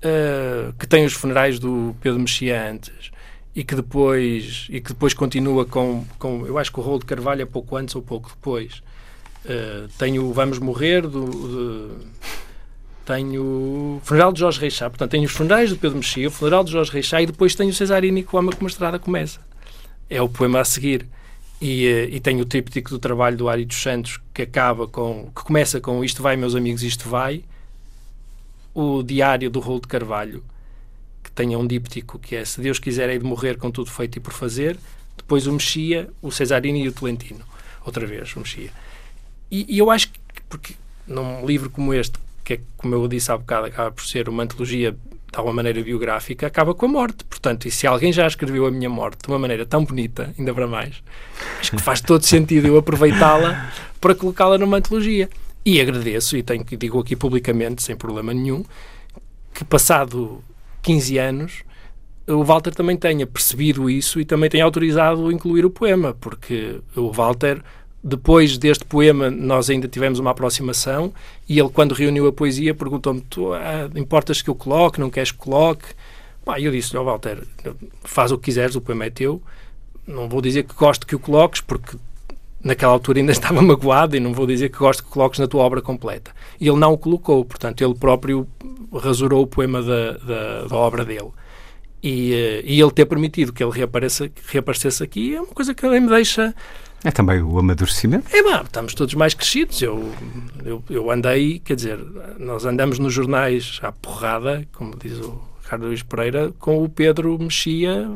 eh, que tem os funerais do Pedro Mexia antes, e que depois, e que depois continua com, com. Eu acho que o Rolo de Carvalho é pouco antes ou pouco depois. Eh, tem o Vamos Morrer, do, de- tenho o funeral de Jorge Reixá. Portanto, tenho os funerais do Pedro Mexia, o funeral de Jorge Reixá e depois tenho o Cesarini que ama como a estrada começa. É o poema a seguir. E, eh, e tenho o tríptico do trabalho do Ari dos Santos que acaba com, que começa com Isto vai, meus amigos, isto vai. O diário do Rolo de Carvalho, tenha um díptico que é Se Deus quiser, hei de morrer com tudo feito e por fazer. Depois o Mexia, o Cesarini e o Tolentino. Outra vez, o Mexia. E, e eu acho que, porque num livro como este, que é, como eu disse há bocado, acaba por ser uma antologia de alguma maneira biográfica, acaba com a morte. Portanto, e se alguém já escreveu a minha morte de uma maneira tão bonita, ainda para mais, acho que faz todo sentido eu aproveitá-la para colocá-la numa antologia. E agradeço, e tenho que digo aqui publicamente, sem problema nenhum, que passado 15 anos o Walter também tenha percebido isso e também tenha autorizado incluir o poema, porque o Walter, depois deste poema, nós ainda tivemos uma aproximação e ele, quando reuniu a poesia, perguntou-me: ah, importas que eu coloque, não queres que coloque? Pá, eu disse-lhe: Ó Walter, faz o que quiseres, o poema é teu. Não vou dizer que gosto que o coloques, porque naquela altura ainda estava magoado e não vou dizer que gosto que coloques na tua obra completa. E ele não o colocou, portanto, ele próprio rasurou o poema da, da, da obra dele. E, eh, e ele ter permitido que ele reapareça, que reaparecesse aqui é uma coisa que também me deixa. É também o amadurecimento. É bom, estamos todos mais crescidos. Eu, eu, eu andei, quer dizer, nós andamos nos jornais à porrada, como diz o Ricardo Luís Pereira, com o Pedro Mexia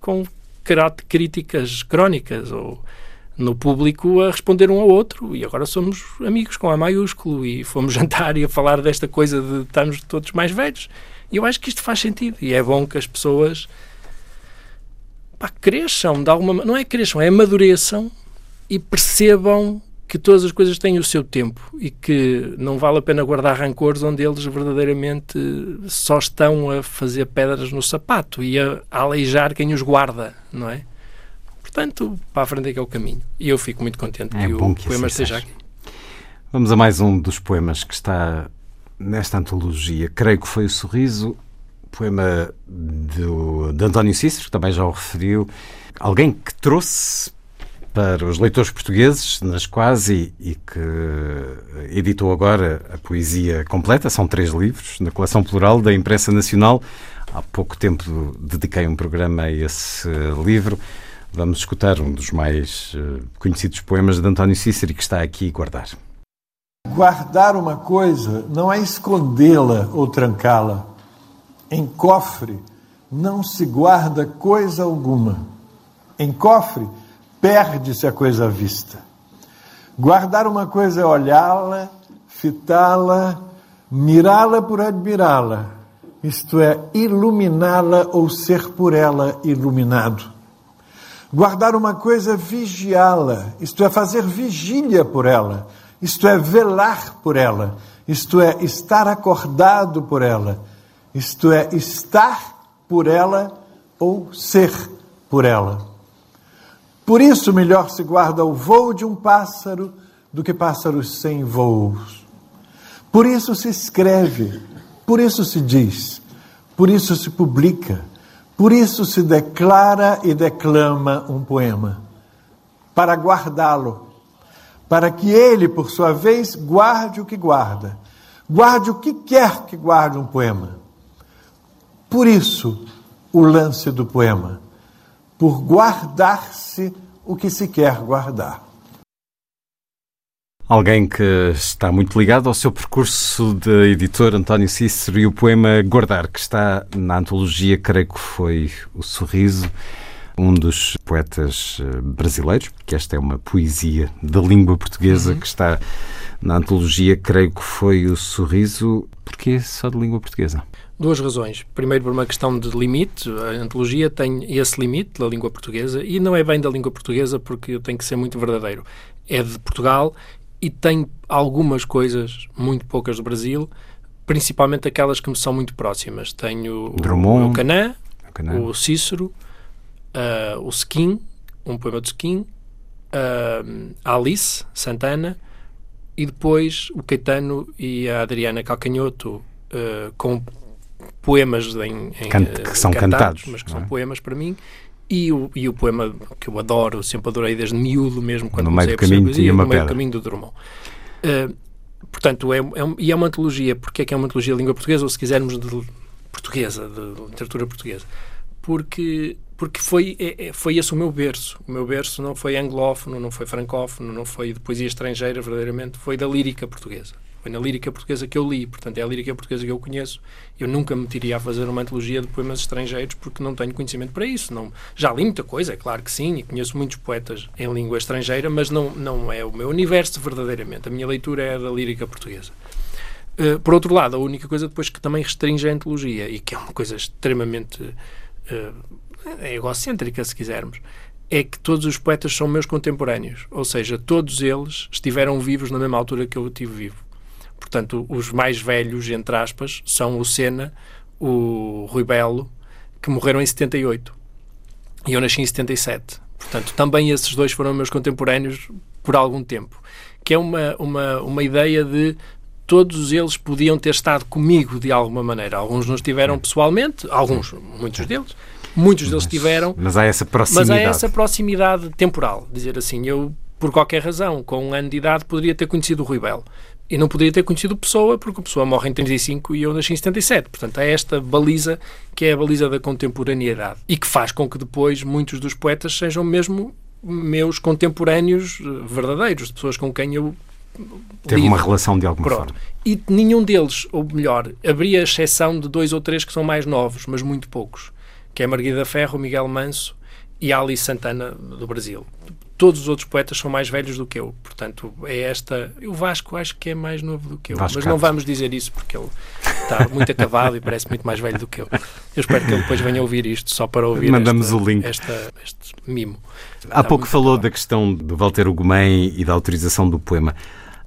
com críticas crónicas ou no público a responder um ao outro e agora somos amigos com A maiúsculo e fomos jantar e a falar desta coisa de estarmos todos mais velhos. E eu acho que isto faz sentido e é bom que as pessoas pá, cresçam de alguma ma- não é cresçam, é amadureçam e percebam que todas as coisas têm o seu tempo e que não vale a pena guardar rancores onde eles verdadeiramente só estão a fazer pedras no sapato e a, a aleijar quem os guarda, não é? Portanto, para a frente é que é o caminho. E eu fico muito contente É que o que poema assim seja. aqui. Vamos a mais um dos poemas que está nesta antologia. Creio que foi o Sorriso, poema do, de António Cícero, que também já o referiu. Alguém que trouxe para os leitores portugueses, nas quase, e que editou agora a poesia completa, são três livros, na coleção plural da Imprensa Nacional. Há pouco tempo dediquei um programa a esse livro. Vamos escutar um dos mais eh, conhecidos poemas de António Cícero que está aqui guardar. Guardar uma coisa não é escondê-la ou trancá-la. Em cofre não se guarda coisa alguma. Em cofre perde-se a coisa à vista. Guardar uma coisa é olhá-la, fitá-la, mirá-la por admirá-la, isto é, iluminá-la ou ser por ela iluminado. Guardar uma coisa é vigiá-la, isto é, fazer vigília por ela, isto é, velar por ela, isto é, estar acordado por ela, isto é, estar por ela ou ser por ela. Por isso, melhor se guarda o voo de um pássaro do que pássaros sem voos. Por isso se escreve, por isso se diz, por isso se publica, por isso se declara e declama um poema. Para guardá-lo, para que ele, por sua vez, guarde o que guarda, guarde o que quer que guarde um poema. Por isso, o lance do poema por guardar-se o que se quer guardar. Alguém que está muito ligado ao seu percurso de editor António Cícero e o poema Guardar, que está na antologia, creio que foi O Sorriso, um dos poetas eh, brasileiros, porque esta é uma poesia da língua portuguesa uhum. que está na antologia, creio que foi O Sorriso. Porquê só de língua portuguesa? Duas razões. Primeiro, por uma questão de limite. A antologia tem esse limite da língua portuguesa e não é bem da língua portuguesa porque eu tenho que ser muito verdadeiro. É de Portugal e tem algumas coisas, muito poucas do Brasil, principalmente aquelas que me são muito próximas. Tenho Drummond, o, Canã, o Cícero, uh, o Skin, um poema do Skin, uh, a Alice Santana e depois o Caetano e a Adriana Calcanhoto uh, com poemas em, em que são cantados, cantados mas que são é? poemas para mim. E o, e o poema que eu adoro, sempre adorei desde miúdo mesmo, quando no meio do caminho poesia, no meio do caminho do Drummond. Uh, portanto, é, é, e é uma antologia, porque é que é uma antologia de língua portuguesa, ou se quisermos de portuguesa, de literatura portuguesa? Porque, porque foi, é, é, foi esse o meu berço. O meu berço não foi anglófono, não foi francófono, não foi de poesia estrangeira, verdadeiramente, foi da lírica portuguesa. Foi na lírica portuguesa que eu li, portanto é a lírica portuguesa que eu conheço. Eu nunca me teria a fazer uma antologia de poemas estrangeiros porque não tenho conhecimento para isso. Não, já li muita coisa, é claro que sim, e conheço muitos poetas em língua estrangeira, mas não, não é o meu universo verdadeiramente. A minha leitura é da lírica portuguesa. Uh, por outro lado, a única coisa depois que também restringe a antologia, e que é uma coisa extremamente uh, egocêntrica, se quisermos, é que todos os poetas são meus contemporâneos, ou seja, todos eles estiveram vivos na mesma altura que eu tive vivo. Portanto, os mais velhos, entre aspas, são o Senna, o Rui Belo, que morreram em 78. E eu nasci em 77. Portanto, também esses dois foram meus contemporâneos por algum tempo. Que é uma, uma, uma ideia de todos eles podiam ter estado comigo de alguma maneira. Alguns não estiveram pessoalmente, alguns, muitos deles. Muitos deles tiveram. Mas há essa proximidade. Mas há essa proximidade temporal. Dizer assim, eu, por qualquer razão, com um ano de idade, poderia ter conhecido o Rui Belo e não poderia ter conhecido Pessoa, porque o Pessoa morre em 35 e eu nasci em 77. Portanto, é esta baliza que é a baliza da contemporaneidade e que faz com que depois muitos dos poetas sejam mesmo meus contemporâneos eh, verdadeiros, de pessoas com quem eu Teve uma relação de alguma Pronto. forma. E nenhum deles, ou melhor, haveria exceção de dois ou três que são mais novos, mas muito poucos, que é Margarida Ferro, Miguel Manso e Alice Santana do Brasil todos os outros poetas são mais velhos do que eu. Portanto, é esta. O Vasco acho que é mais novo do que eu. Vasco mas não vamos dizer isso porque ele está muito acabado e parece muito mais velho do que eu. Eu espero que ele depois venha ouvir isto só para ouvir Mandamos esta, o link. Esta, este mimo. Há pouco falou da questão do Walter Ugumem e da autorização do poema.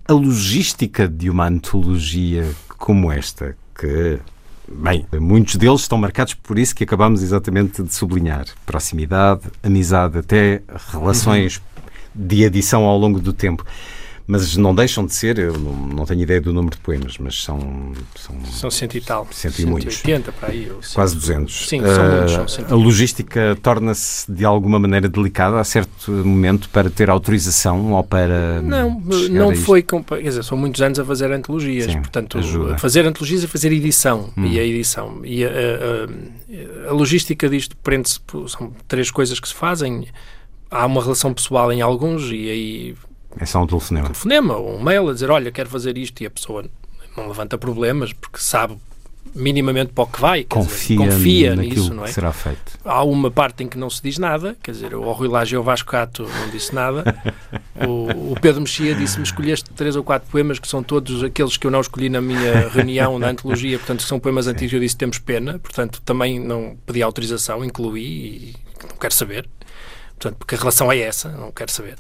A logística de uma antologia como esta, que Bem, muitos deles estão marcados por isso que acabamos exatamente de sublinhar: proximidade, amizade, até relações uhum. de adição ao longo do tempo. Mas não deixam de ser, eu não, não tenho ideia do número de poemas, mas são. São, são cento e tal. Cento e muitos. 180 para aí. Quase 200. Sim, são uh, muitos. São a logística torna-se de alguma maneira delicada a certo momento para ter autorização ou para. Não, não foi. Quer dizer, são muitos anos a fazer antologias. Sim, portanto, ajuda. fazer antologias e fazer edição. Hum. E a edição. E a, a, a logística disto prende-se. São três coisas que se fazem. Há uma relação pessoal em alguns e aí é só um telefonema. Um telefonema ou um mail a dizer, olha, quero fazer isto e a pessoa não levanta problemas porque sabe minimamente para o que vai. Confia, dizer, confia nisso, não é? será feito. Há uma parte em que não se diz nada, quer dizer, o Rui Lage e o Vasco Cato não disse nada. o, o, Pedro Mexia disse-me, escolheste três ou quatro poemas que são todos aqueles que eu não escolhi na minha reunião na antologia, portanto, são poemas antigos, eu disse, temos pena, portanto, também não pedi autorização, incluí e não quero saber. Portanto, porque a relação é essa, não quero saber.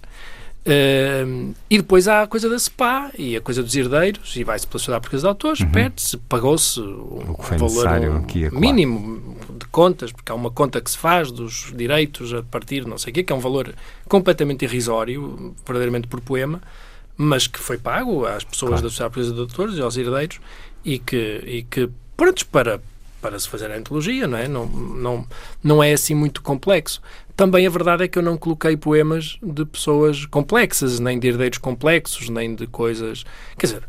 Uh, e depois há a coisa da SPA e a coisa dos herdeiros, e vai-se pela Sociedade Portuguesa de Autores, Uhum. pede-se, pagou-se um, valor um, aqui e acolá. mínimo de contas, porque há uma conta que se faz dos direitos a partir não sei o quê, que é um valor completamente irrisório, verdadeiramente por poema, mas que foi pago às pessoas Claro. da Sociedade Portuguesa de Autores e aos herdeiros, e que, e que prontos para para se fazer a antologia, não é? Não, não, não é assim muito complexo. Também a verdade é que eu não coloquei poemas de pessoas complexas, nem de herdeiros complexos, nem de coisas. Quer dizer,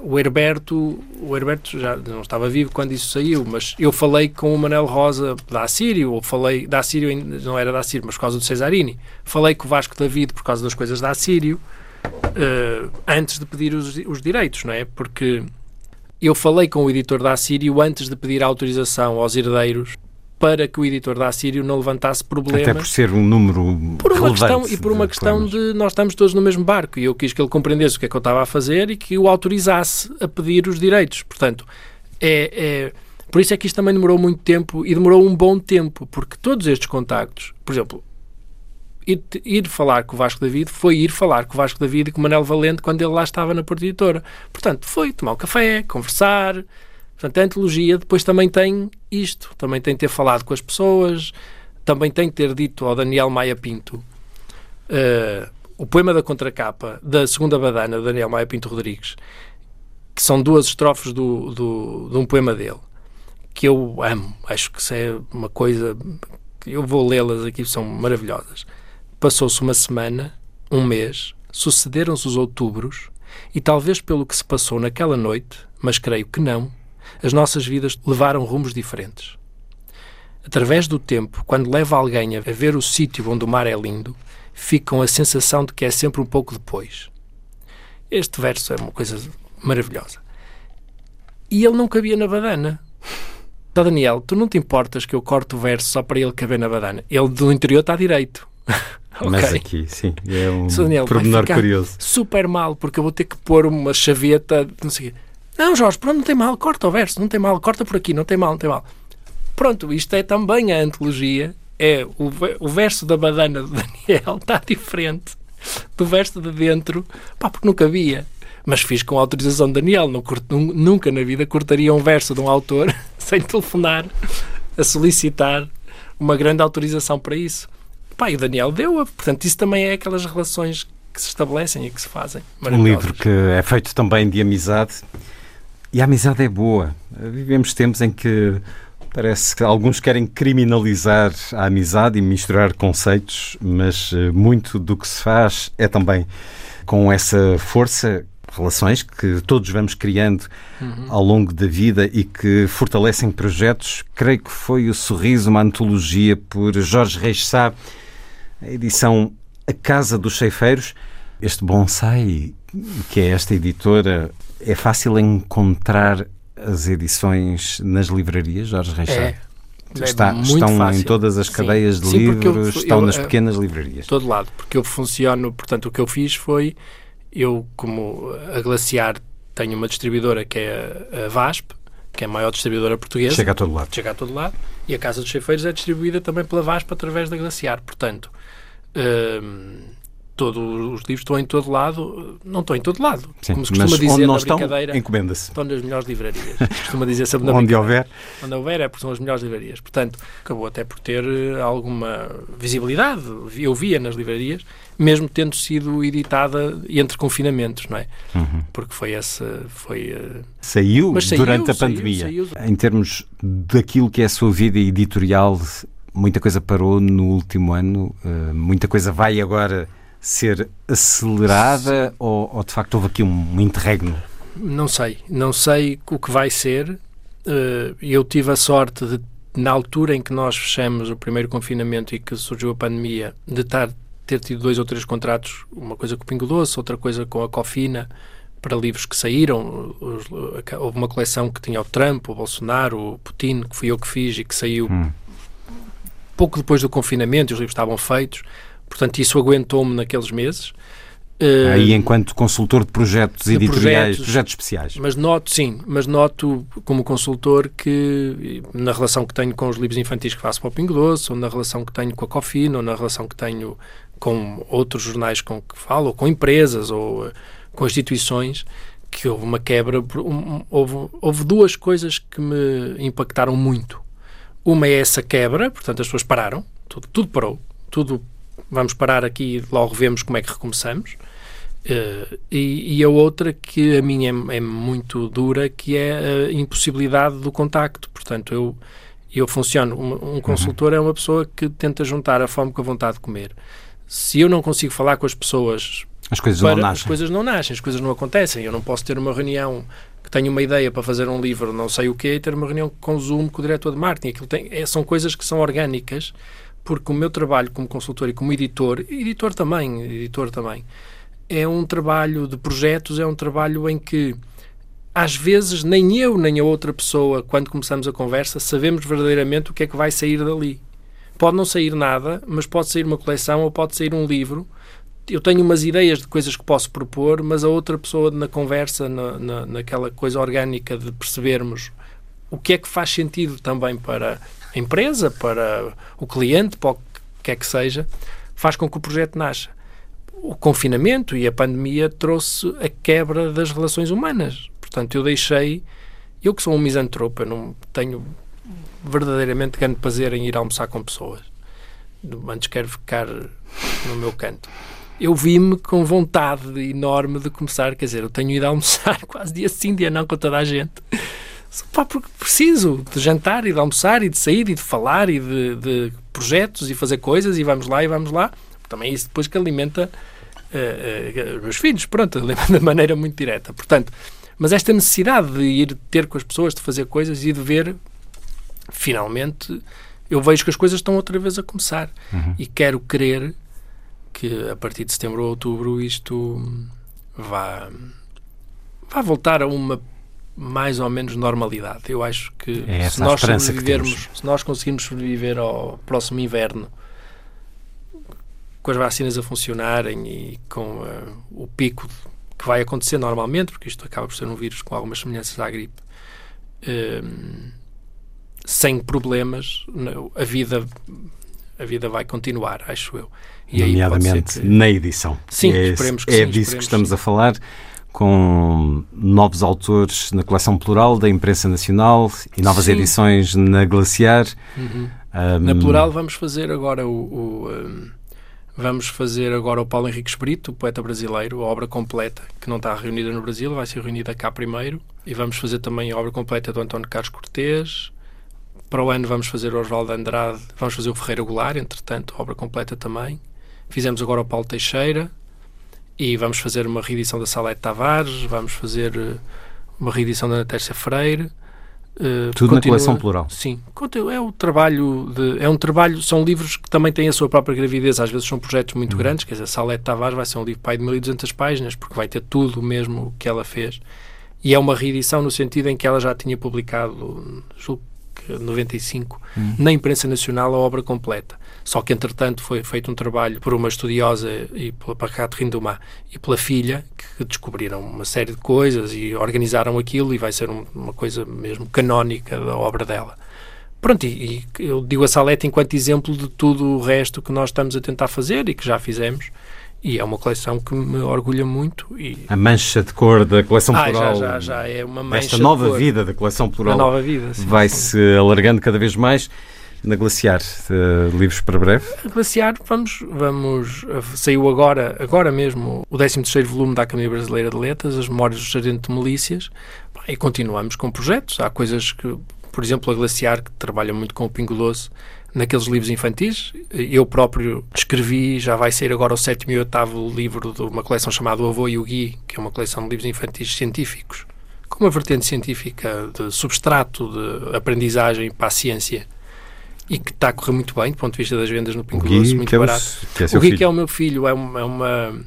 o Herberto, o Herberto já não estava vivo quando isso saiu, mas eu falei com o Manel Rosa da Assírio, ou falei da Assírio, não era da Assírio, mas por causa do Cesarini. Falei com o Vasco David por causa das coisas da Assírio, eh, antes de pedir os, os direitos, não é? Porque eu falei com o editor da Assírio antes de pedir autorização aos herdeiros para que o editor da Assírio não levantasse problemas. Até por ser um número Por uma questão, e por uma de questão de nós estamos todos no mesmo barco e eu quis que ele compreendesse o que é que eu estava a fazer e que o autorizasse a pedir os direitos. Portanto, é, é- por isso é que isto também demorou muito tempo e demorou um bom tempo, porque todos estes contactos, por exemplo, ir, ir falar com o Vasco David foi ir falar com o Vasco David e com o Manel Valente quando ele lá estava na Porta Editora. Portanto, foi tomar um café, conversar. Portanto, a antologia depois também tem isto, também tem de ter falado com as pessoas, também tem de ter dito ao Daniel Maia Pinto eh, o poema da contracapa da segunda badana, do Daniel Maia Pinto Rodrigues, que são duas estrofes do, do, de um poema dele, que eu amo, acho que isso é uma coisa eu vou lê-las aqui, são maravilhosas. Passou-se uma semana, um mês, sucederam-se os outubros, e talvez pelo que se passou naquela noite, mas creio que não, as nossas vidas levaram rumos diferentes. Através do tempo, quando leva alguém a ver o sítio onde o mar é lindo, fica com a sensação de que é sempre um pouco depois. Este verso é uma coisa maravilhosa. E ele não cabia na badana. Ó Daniel, tu não te importas que eu corte o verso só para ele caber na badana? Ele do interior está direito. Mas Ok. aqui, sim, é um. Daniel, pormenor curioso. super mal, porque eu vou ter que pôr uma chaveta, não sei o quê. Não, Jorge, pronto, não tem mal, corta o verso, não tem mal, corta por aqui, não tem mal, não tem mal. Pronto, isto é também a antologia, é o, o verso da badana do Daniel está diferente do verso de dentro, pá, porque nunca havia. Mas fiz com autorização de Daniel, não nun- nunca na vida cortaria um verso de um autor sem telefonar a solicitar uma grande autorização para isso. Pá, e o Daniel deu-a, portanto, isso também é aquelas relações que se estabelecem e que se fazem. Um livro que é feito também de amizade. E a amizade é boa. Vivemos tempos em que parece que alguns querem criminalizar a amizade e misturar conceitos, mas eh, muito do que se faz é também com essa força, relações que todos vamos criando Uhum. ao longo da vida e que fortalecem projetos. Creio que foi o Sorriso, uma antologia por Jorge Reis Sá, a edição A Casa dos Ceifeiros. Este bonsai, que é esta editora, é fácil encontrar as edições nas livrarias, Jorge Reis Sá? É. É Está- muito estão fácil. em todas as Sim. cadeias de Sim, porque eu- livros, eu, estão nas eh, pequenas livrarias. todo lado, porque eu funciono, portanto, o que eu fiz foi, eu, como a Glaciar tenho uma distribuidora que é a, a VASP, que é a maior distribuidora portuguesa. Chega a todo lado. Chega a todo lado. E a Casa dos Cheifeiros é distribuída também pela VASP através da Glaciar. Portanto, hum, todos os livros estão em todo lado, não estão em todo lado. Sim, como se costuma dizer onde não estão, encomenda-se. Estão nas melhores livrarias. costuma dizer sempre Onde houver. Onde houver é porque são as melhores livrarias. Portanto, acabou até por ter eh, alguma visibilidade. Eu via nas livrarias, mesmo tendo sido editada entre confinamentos, não é? Uhum. Porque foi essa. Foi, eh, Saiu, saiu, durante a saiu, pandemia. saiu. Em termos daquilo que é a sua vida editorial, muita coisa parou no último ano, eh, muita coisa vai agora ser acelerada ou, ou, de facto houve aqui um interregno? Não sei, não sei o que vai ser. Eh, Eu tive a sorte de, na altura em que nós fechamos o primeiro confinamento e que surgiu a pandemia, de estar, ter tido dois ou três contratos, uma coisa com o Pingo Doce, outra coisa com a Cofina, para livros que saíram. Os- Houve uma coleção que tinha o Trump, o Bolsonaro, o Putin, que fui eu que fiz e que saiu Hum. pouco depois do confinamento, e os livros estavam feitos. Portanto, isso aguentou-me naqueles meses. Eh, Aí, enquanto consultor de projetos de editoriais, projetos, projetos, especiais. Mas noto, sim, mas noto como consultor que na relação que tenho com os livros infantis que faço para o Pingo Doce, ou na relação que tenho com a Cofina, ou na relação que tenho com outros jornais com que falo, ou com empresas, ou eh, com instituições, que houve uma quebra. houve, houve duas coisas que me impactaram muito. Uma é essa quebra, portanto as pessoas pararam, tudo, tudo parou, tudo vamos parar aqui e logo vemos como é que recomeçamos. Eh, e, e a outra que a minha é, é muito dura, que é a impossibilidade do contacto. Portanto, eu, eu funciono. Um, um consultor é uma pessoa que tenta juntar a fome com a vontade de comer. Se eu não consigo falar com as pessoas. As coisas para- não nascem. As coisas não nascem, as coisas não acontecem. Eu não posso ter uma reunião que tenho uma ideia para fazer um livro, não sei o quê, e ter uma reunião com Zoom com o diretor de marketing. Tem, é- são coisas que são orgânicas, porque o meu trabalho como consultor e como editor, editor também, editor também, é um trabalho de projetos, é um trabalho em que às vezes nem eu nem a outra pessoa, quando começamos a conversa, sabemos verdadeiramente o que é que vai sair dali. Pode não sair nada, mas pode sair uma coleção ou pode sair um livro. Eu tenho umas ideias de coisas que posso propor, mas a outra pessoa na conversa, na, na, naquela coisa orgânica de percebermos o que é que faz sentido também para a empresa, para o cliente, para o que quer que seja, faz com que o projeto nasça o confinamento e a pandemia trouxe a quebra das relações humanas. Portanto, eu deixei. Eu que sou um misantropo, eu não tenho verdadeiramente grande prazer em ir almoçar com pessoas. Antes quero ficar no meu canto. Eu vi-me com vontade enorme de começar, quer dizer, eu tenho ido almoçar quase dia sim, dia não com toda a gente. Pá, porque preciso de jantar e de almoçar e de sair e de falar e de, de projetos e fazer coisas e vamos lá e vamos lá. Também é isso depois que alimenta eh, eh, os meus filhos, pronto, alimenta de maneira muito direta. Portanto, mas esta necessidade de ir ter com as pessoas, de fazer coisas e de ver, finalmente, eu vejo que as coisas estão outra vez a começar. Uhum. E quero crer que a partir de setembro ou outubro isto vá, vá voltar a uma mais ou menos normalidade. Eu acho que É se nós sobrevivermos, se nós conseguirmos sobreviver ao próximo inverno com as vacinas a funcionarem e com uh, o pico que vai acontecer normalmente, porque isto acaba por ser um vírus com algumas semelhanças à gripe, um, sem problemas, a vida a vida vai continuar, acho eu. E Nomeadamente que... na edição. Sim, é, esperemos que É sim, disso que estamos sim. a falar, com novos autores na coleção plural da Imprensa Nacional e novas Sim. edições na Glaciar. Uhum. Um, Na plural vamos fazer agora o, o, um, vamos fazer agora o Paulo Henrique Brito, o poeta brasileiro, a obra completa, que não está reunida no Brasil, vai ser reunida cá primeiro. E vamos fazer também a obra completa do António Carlos Cortês. Para o ano vamos fazer o Osvaldo Andrade, vamos fazer o Ferreira Goulart, entretanto, obra completa também. Fizemos agora o Paulo Teixeira e vamos fazer uma reedição da Salete Tavares, vamos fazer uh, uma reedição da Natécia Freire. Uh, Tudo na coleção plural. Sim, é o trabalho de, é um trabalho, são livros que também têm a sua própria gravidez, às vezes são projetos muito Uhum. grandes, quer dizer, Salete Tavares vai ser um livro pai de 1200 páginas, porque vai ter tudo mesmo que ela fez. E é uma reedição no sentido em que ela já tinha publicado, julgo que 95, Hum. na imprensa nacional a obra completa. Só que, entretanto, foi feito um trabalho por uma estudiosa e pela para Catherine Dumas e pela filha, que descobriram uma série de coisas e organizaram aquilo e vai ser um- uma coisa mesmo canónica da obra dela. pronto, e, e eu digo a Salete enquanto exemplo de tudo o resto que nós estamos a tentar fazer e que já fizemos. E é uma coleção que me orgulha muito. E... A mancha de cor da coleção ah, plural. Já, já, já é uma mancha Esta nova vida da coleção plural. nova vida, Vai-se alargando cada vez mais na Glaciar. Uh, livros para breve? A Glaciar, vamos, vamos. Saiu agora, agora mesmo, o 13 volume da Academia Brasileira de Letras, As Memórias do Sargento de Milícias, e continuamos com projetos. Há coisas que, por exemplo, a Glaciar, que trabalha muito com o Pingo Doce, naqueles livros infantis. Eu próprio escrevi, já vai ser agora o sétimo e oitavo livro de uma coleção chamada O Avô e o Gui, que é uma coleção de livros infantis científicos, com uma vertente científica de substrato, de aprendizagem para a ciência. E que está a correr muito bem do ponto de vista das vendas no Pingo Doce, muito que é barato. O, que é o Gui, filho. que é o meu filho, é uma, é uma.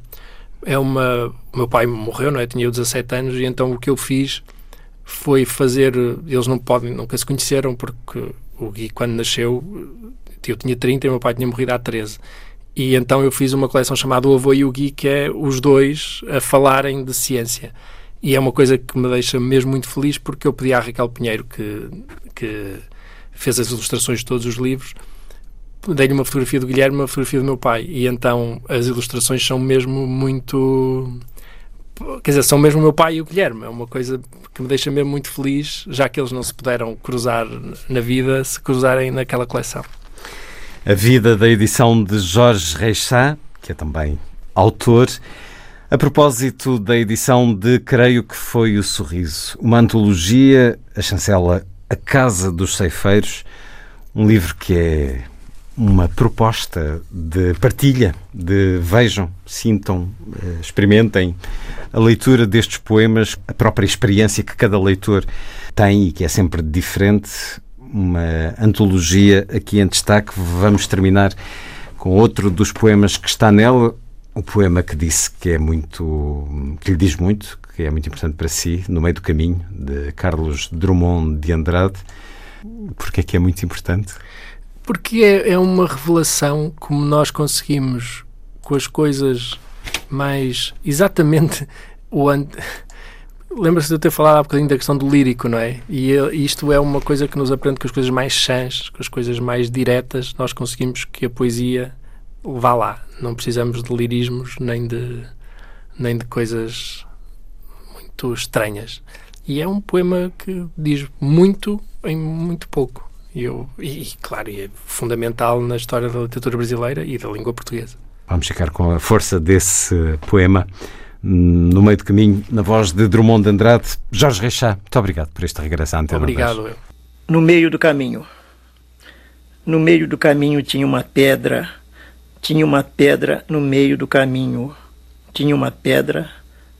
É uma. O meu pai morreu, não é? Tinha 17 anos, e então o que eu fiz foi fazer. Eles não podem, nunca se conheceram porque o Gui, quando nasceu, eu tinha 30 e o meu pai tinha morrido há 13. E então eu fiz uma coleção chamada O Avô e o Gui, que é os dois a falarem de ciência. E é uma coisa que me deixa mesmo muito feliz porque eu pedi à Raquel Pinheiro, que, que fez as ilustrações de todos os livros, dei-lhe uma fotografia do Guilherme uma fotografia do meu pai. E então as ilustrações são mesmo muito. Quer dizer, são mesmo o meu pai e o Guilherme. É uma coisa que me deixa mesmo muito feliz, já que eles não se puderam cruzar na vida, se cruzarem naquela coleção. A vida da edição de Jorge Reixá, que é também autor. A propósito da edição de Creio que foi o Sorriso, uma antologia, a chancela A Casa dos Ceifeiros, um livro que é uma proposta de partilha, de vejam, sintam, eh, experimentem a leitura destes poemas, a própria experiência que cada leitor tem e que é sempre diferente. Uma antologia aqui em destaque. Vamos terminar com outro dos poemas que está nela, um poema que disse que é muito, que lhe diz muito, que é muito importante para si, No Meio do Caminho, de Carlos Drummond de Andrade. Porque é que é muito importante? Porque é, é uma revelação como nós conseguimos com as coisas mais exatamente o an... Lembra-se de eu ter falado há bocadinho da questão do lírico, não é? E isto é uma coisa que nos aprende com as coisas mais chãs, com as coisas mais diretas, nós conseguimos que a poesia vá lá. Não precisamos de lirismos nem de, nem de coisas muito estranhas. E é um poema que diz muito em muito pouco. E, eu, e, e, claro, é fundamental na história da literatura brasileira e da língua portuguesa. Vamos ficar com a força desse poema no meio do caminho, na voz de Drummond de Andrade. Jorge Reixá, muito obrigado por este regresso à Antena Obrigado. Eu. No meio do caminho. No meio do caminho tinha uma pedra, tinha uma pedra no meio do caminho. Tinha uma pedra,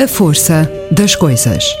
A força das coisas.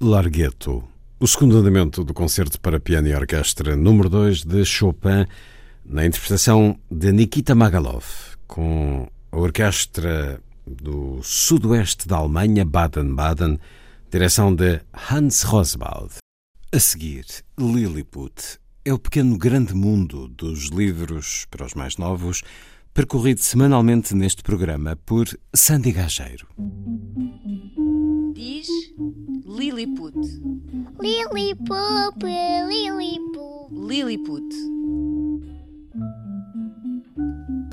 Larghetto, o segundo andamento do concerto para piano e orquestra número 2 de Chopin, na interpretação de Nikita Magalov, com a orquestra do sudoeste da Alemanha, Baden-Baden, direção de Hans Roswald. A seguir, Lilliput é o pequeno grande mundo dos livros para os mais novos, percorrido semanalmente neste programa por Sandy Gageiro. Diz Lilliput. Lilliput, Lilliput. Lilliput.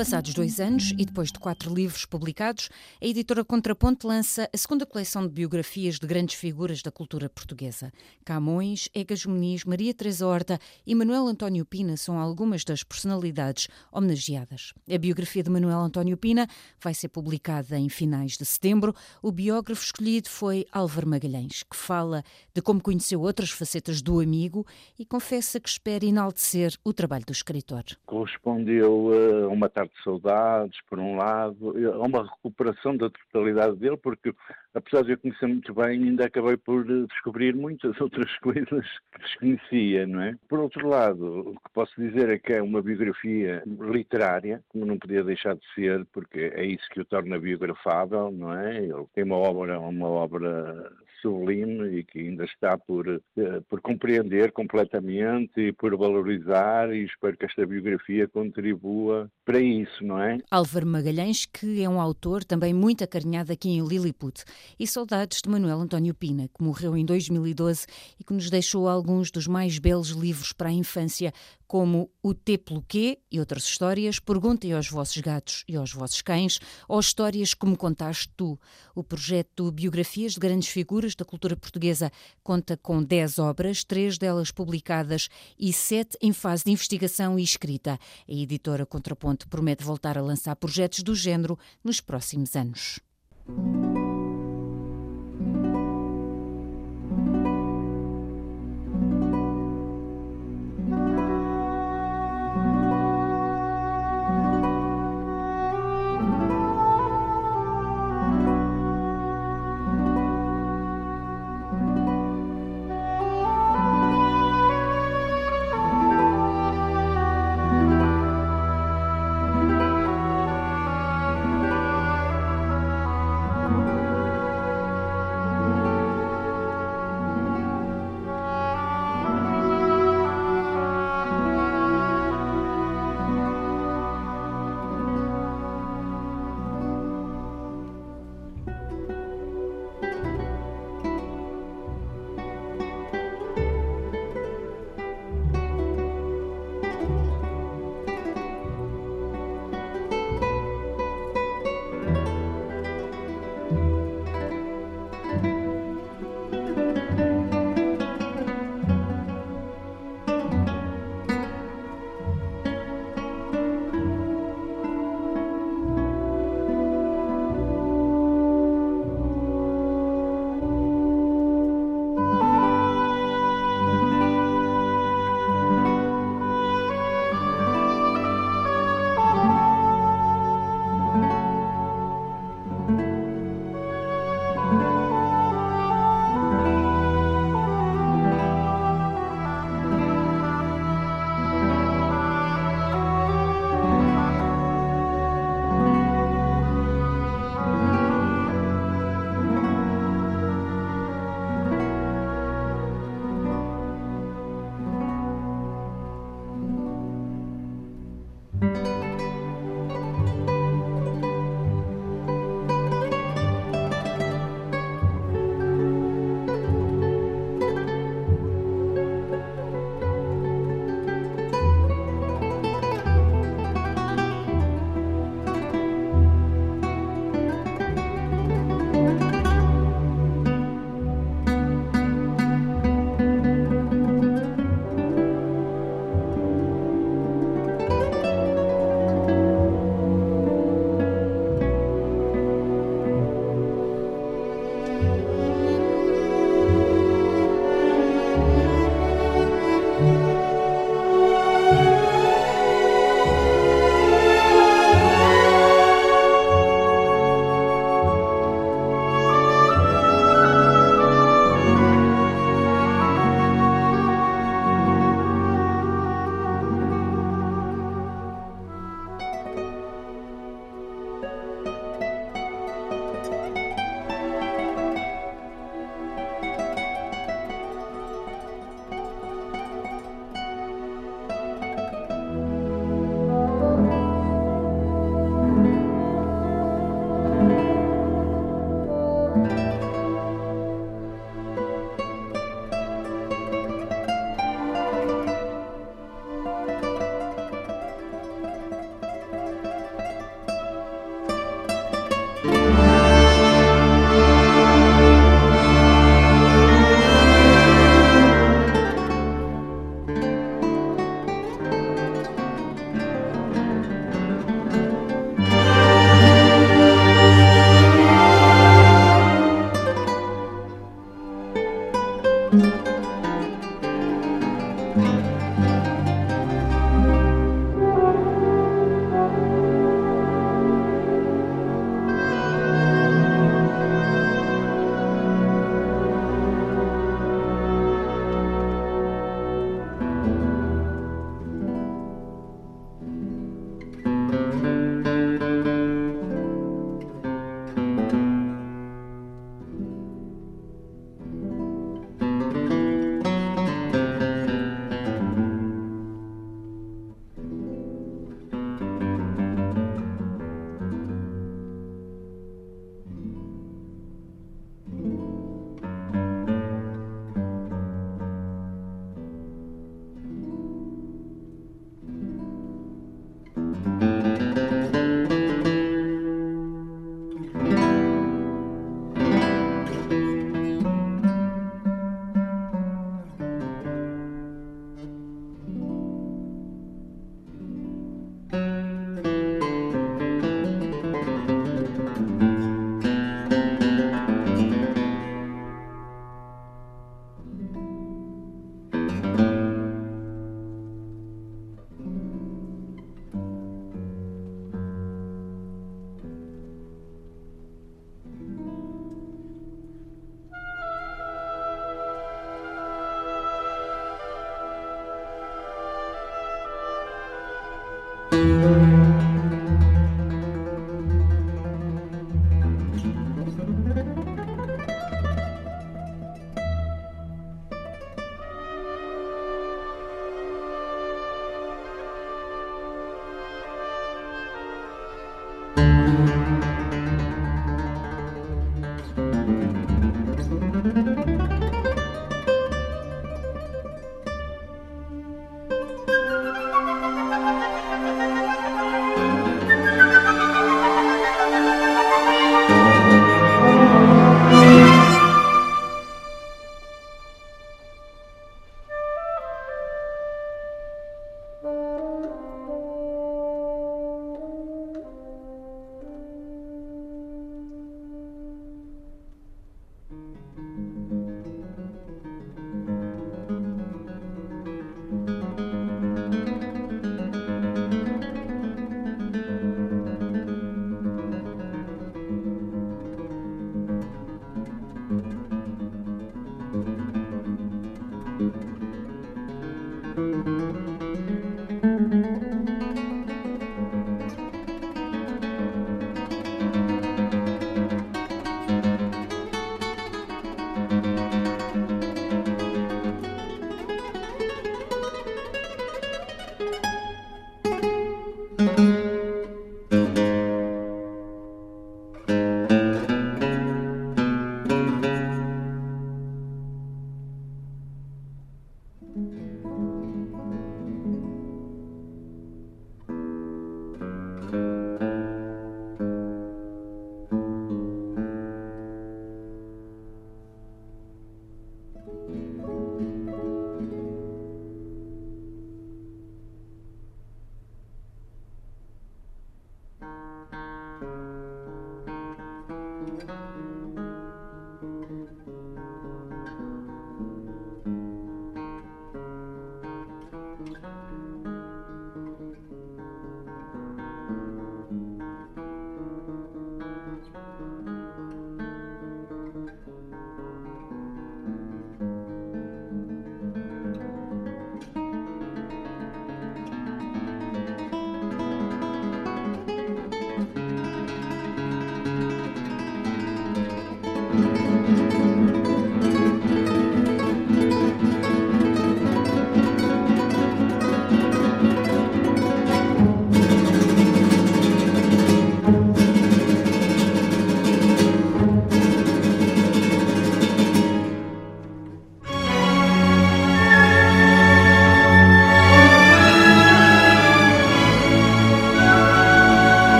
Passados dois anos e depois de quatro livros publicados, a editora Contraponto lança a segunda coleção de biografias de grandes figuras da cultura portuguesa. Camões, Egas Muniz, Maria Teresa Horta e Manuel António Pina são algumas das personalidades homenageadas. A biografia de Manuel António Pina vai ser publicada em finais de setembro. O biógrafo escolhido foi Álvaro Magalhães, que fala de como conheceu outras facetas do amigo e confessa que espera enaltecer o trabalho do escritor. Correspondeu a uma tarde de saudades, por um lado, há uma recuperação da totalidade dele, porque apesar de eu conhecer muito bem, ainda acabei por descobrir muitas outras coisas que desconhecia, não é? Por outro lado, o que posso dizer é que é uma biografia literária, como não podia deixar de ser, porque é isso que o torna biografável, não é? Ele tem uma obra, uma obra sublime e que ainda está por, eh, por compreender completamente e por valorizar e espero que esta biografia contribua para isso, não é? Álvaro Magalhães, que é um autor também muito acarinhado aqui em Lilliput, e saudades de Manuel António Pina, que morreu em 2012 e que nos deixou alguns dos mais belos livros para a infância, como O T pelo Quê e outras histórias, Perguntem aos vossos gatos e aos vossos cães, ou Histórias como contaste tu. O projeto Biografias de Grandes Figuras da Cultura Portuguesa conta com 10 obras, três delas publicadas e sete em fase de investigação e escrita. A editora Contraponto promete voltar a lançar projetos do género nos próximos anos.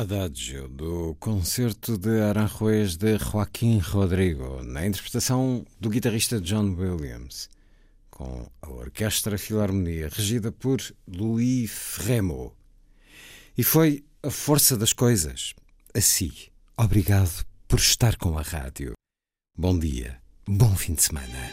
Adagio, do concerto de Aranjuez de Joaquim Rodrigo, na interpretação do guitarrista John Williams, com a Orquestra Filarmonia, regida por Louis Fremo. E foi a força das coisas. Assim, obrigado por estar com a rádio. Bom dia, bom fim de semana.